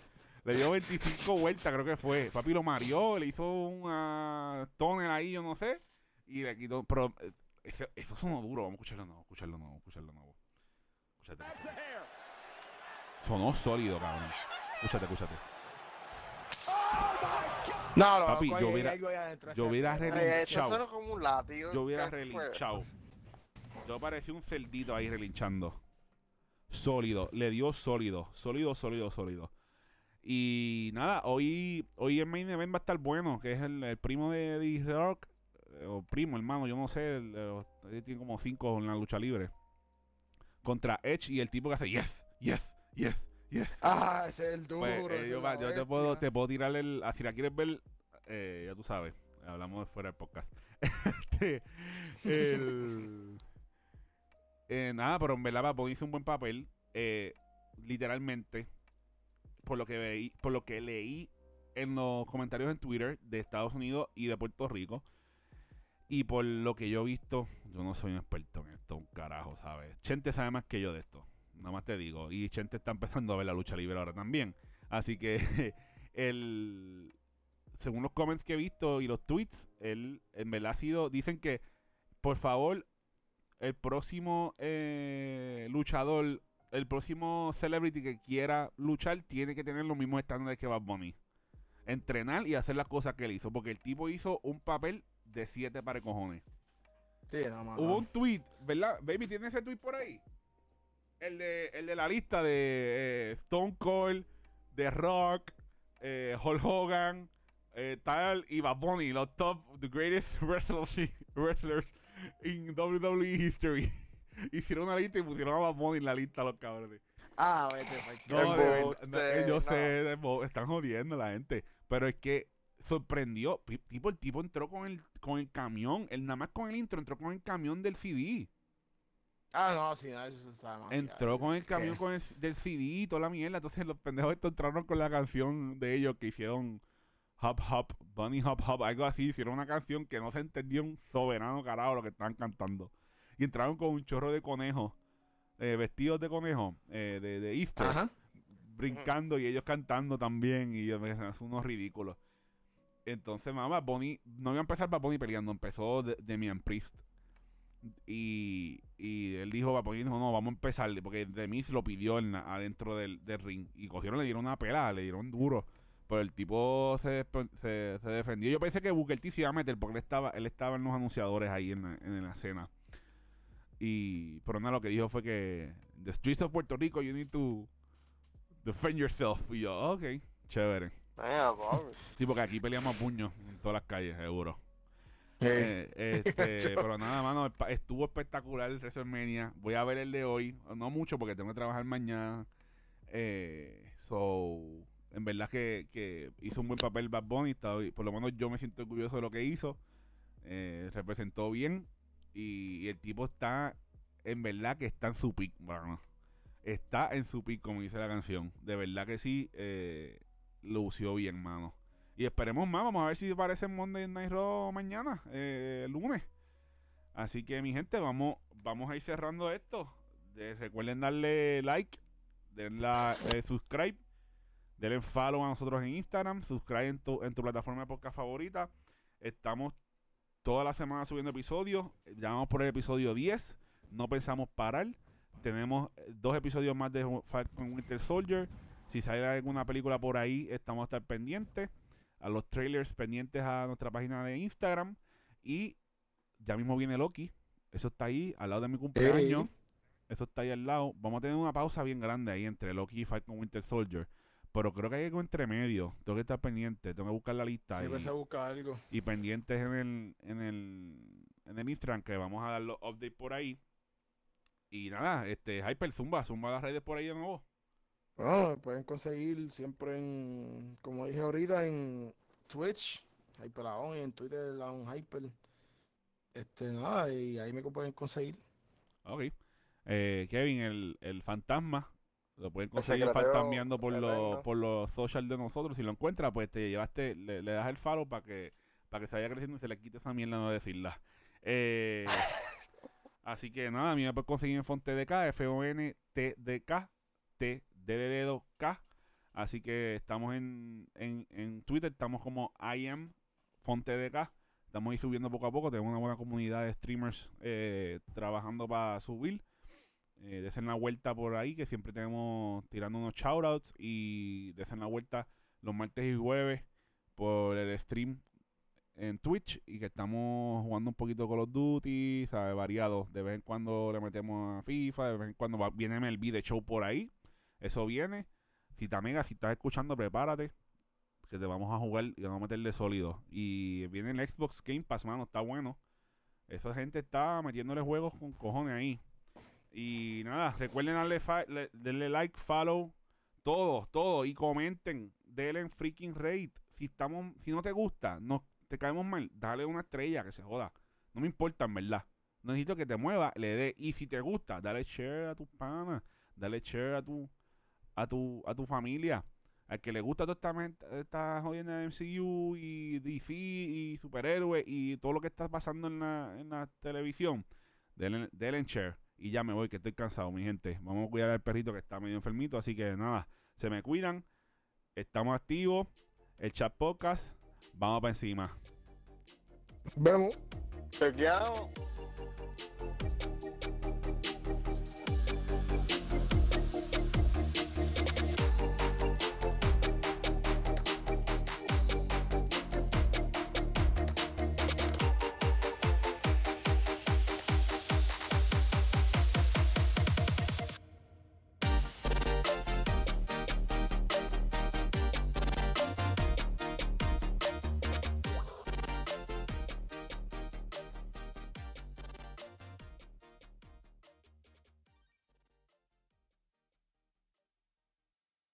Le dio 25 vueltas, creo que fue. Papi lo mareó, le hizo una tonel ahí, yo no sé. Y le quitó. Pero eh, eso, eso sonó duro. Vamos a escucharlo nuevo, escucharlo nuevo, escucharlo nuevo. Escúchate. Sonó sólido, cabrón. Escúchate, escúchate. No, no, Papi, yo hubiera- yo hubiera como un látigo. Yo hubiera relinchado. Yo parecía un cerdito ahí relinchando. Sólido. Le dio sólido. Sólido, sólido, sólido. Y nada, hoy, hoy el main event va a estar bueno, que es el, el primo de D Rock. eh, O primo, hermano, yo no sé. el- el- él tiene como cinco en la lucha libre. Contra Edge y el tipo que hace yes, yes, yes, yes. Ah, ese es el duro. Pues, eh, ese yo, te puedo, te puedo tirar el. ah, Si la quieres ver, eh, ya tú sabes. Hablamos de fuera del podcast. Este, el- eh, nada, pero en verdad Bad hizo un buen papel. literalmente, por lo que veí, por lo que leí en los comentarios en Twitter de Estados Unidos y de Puerto Rico. Y por lo que yo he visto, yo no soy un experto en esto, un carajo, ¿sabes? Chente sabe más que yo de esto. Nada más te digo. Y Chente está empezando a ver la lucha libre ahora también. Así que el según los comments que he visto y los tweets, él en verdad ha sido, dicen que por favor el próximo eh, luchador, el próximo celebrity que quiera luchar tiene que tener los mismos estándares que Bad Bunny. Entrenar y hacer las cosas que él hizo. Porque el tipo hizo un papel de siete para cojones. Sí, no. Hubo un tweet, ¿verdad? Baby, ¿tiene ese tweet por ahí? El de, el de la lista de eh, Stone Cold, The Rock, eh, Hulk Hogan, eh, tal, y Bad Bunny, los top, the greatest wrestlers, wrestlers in WWE history. Hicieron una lista y pusieron a Bad Bunny en la lista los cabrones. Ah, vete, No, de eh, yo no. sé, de están jodiendo la gente. Pero es que sorprendió. Tipo, el tipo entró con el, con el camión. Él nada más con el intro entró con el camión del CD. Ah, no, sí, no, eso está demasiado. Entró con el camión ¿Qué? con el, del CD y toda la mierda. Entonces los pendejos estos entraron con la canción de ellos que hicieron Hop Hop, Bunny Hop Hop, algo así. Hicieron una canción que no se entendió un soberano carajo lo que estaban cantando. Y entraron con un chorro de conejos, eh, vestidos de conejo, eh, de, de Easter, Ajá. brincando y ellos cantando también. Y yo me son unos ridículos. Entonces, mamá, Bonnie, no iba a empezar para Bonnie peleando, empezó de, Demian Priest. Y, y él dijo, Bad Bunny dijo, no, vamos a empezar, porque Demis lo pidió en adentro del, del ring. Y cogieron, le dieron una pelada, le dieron duro. Pero el tipo se, se, se defendió. Yo pensé que Booker T se iba a meter, porque él estaba, él estaba en los anunciadores ahí en la, en la escena. Y, pero nada, lo que dijo fue que, The streets of Puerto Rico, you need to defend yourself. Y yo, ok, chévere. Sí, porque aquí peleamos a puños en todas las calles, seguro. Eh, este, pero nada, mano, estuvo espectacular el WrestleMania. Voy a ver el de hoy, no mucho porque tengo que trabajar mañana. Eh, so, en verdad que, que hizo un buen papel Bad Bunny, por lo menos yo me siento orgulloso de lo que hizo. Eh, representó bien y, y el tipo está, en verdad que está en su pick, mano. Está en su pick, como dice la canción. De verdad que sí, eh, lució bien, mano. Y esperemos más, vamos a ver si aparece en Monday Night Raw mañana, eh, lunes. Así que mi gente, vamos, vamos a ir cerrando esto. De- recuerden darle like, denle la- eh, subscribe, denle follow a nosotros en Instagram, subscribe en tu, en tu plataforma de podcast favorita. Estamos toda la semana subiendo episodios. Ya vamos por el episodio 10. No pensamos parar. Tenemos eh, dos episodios más de Falcon Winter Soldier. Si sale alguna película por ahí, estamos a estar pendientes. A los trailers pendientes a nuestra página de Instagram. Y ya mismo viene Loki. Eso está ahí, al lado de mi cumpleaños. Eso está ahí al lado. Vamos a tener una pausa bien grande ahí entre Loki y Falcon Winter Soldier. Pero creo que hay algo entre medio. Tengo que estar pendiente. Tengo que buscar la lista. Siempre y- se busca algo. y pendientes en el, en el, en el Instagram que vamos a dar los updates por ahí. Y nada, este Hyper Zumba, Zumba las redes por ahí de nuevo. Bueno, me pueden conseguir siempre en, como dije ahorita, en Twitch, Hyperlaon, y en Twitter, Laon Hyper. Este, nada, y ahí me pueden conseguir. Ok. Eh, Kevin, el, el fantasma, lo pueden conseguir fantasmeando por los, por los social de nosotros. Si lo encuentras, pues te llevaste, le, le das el follow para que, para que se vaya creciendo y se le quite esa mierda no decirla. Eh, así que nada, a mí me pueden conseguir en FonTDK, F-O-N-T-D-K, T D de dedo K. Así que estamos en, en, en Twitter, estamos como I am FonTDK. Estamos ahí subiendo poco a poco. Tenemos una buena comunidad de streamers eh, trabajando para subir. Eh, desen la vuelta por ahí, que siempre tenemos tirando unos shoutouts. Y desen la vuelta los martes y jueves por el stream en Twitch. Y que estamos jugando un poquito Call of Duty, ¿sabes? Variado. De vez en cuando le metemos a FIFA, de vez en cuando va- viene el video show por ahí. Eso viene. Si te amigas, si estás escuchando, prepárate. Que te vamos a jugar y vamos a meterle sólido. Y viene el Xbox Game Pass, mano, está bueno. Esa gente está metiéndole juegos con cojones ahí. Y nada, recuerden darle, darle like, follow, todo, todo. Y comenten, denle en freaking rate. Si estamos, si no te gusta, no te caemos mal, dale una estrella que se joda. No me importa, en verdad. No necesito que te mueva, le dé. Y si te gusta, dale share a tus panas, dale share a tu, a tu, a tu familia. Al que le gusta toda esta, esta jodienda de MCU y DC y superhéroes y todo lo que está pasando en la, en la televisión, denle, denle en share. Y ya me voy, que estoy cansado, mi gente. Vamos a cuidar al perrito que está medio enfermito. Así que nada, se me cuidan. Estamos activos. El chat podcast. Vamos para encima. Vemos. Chequeamos.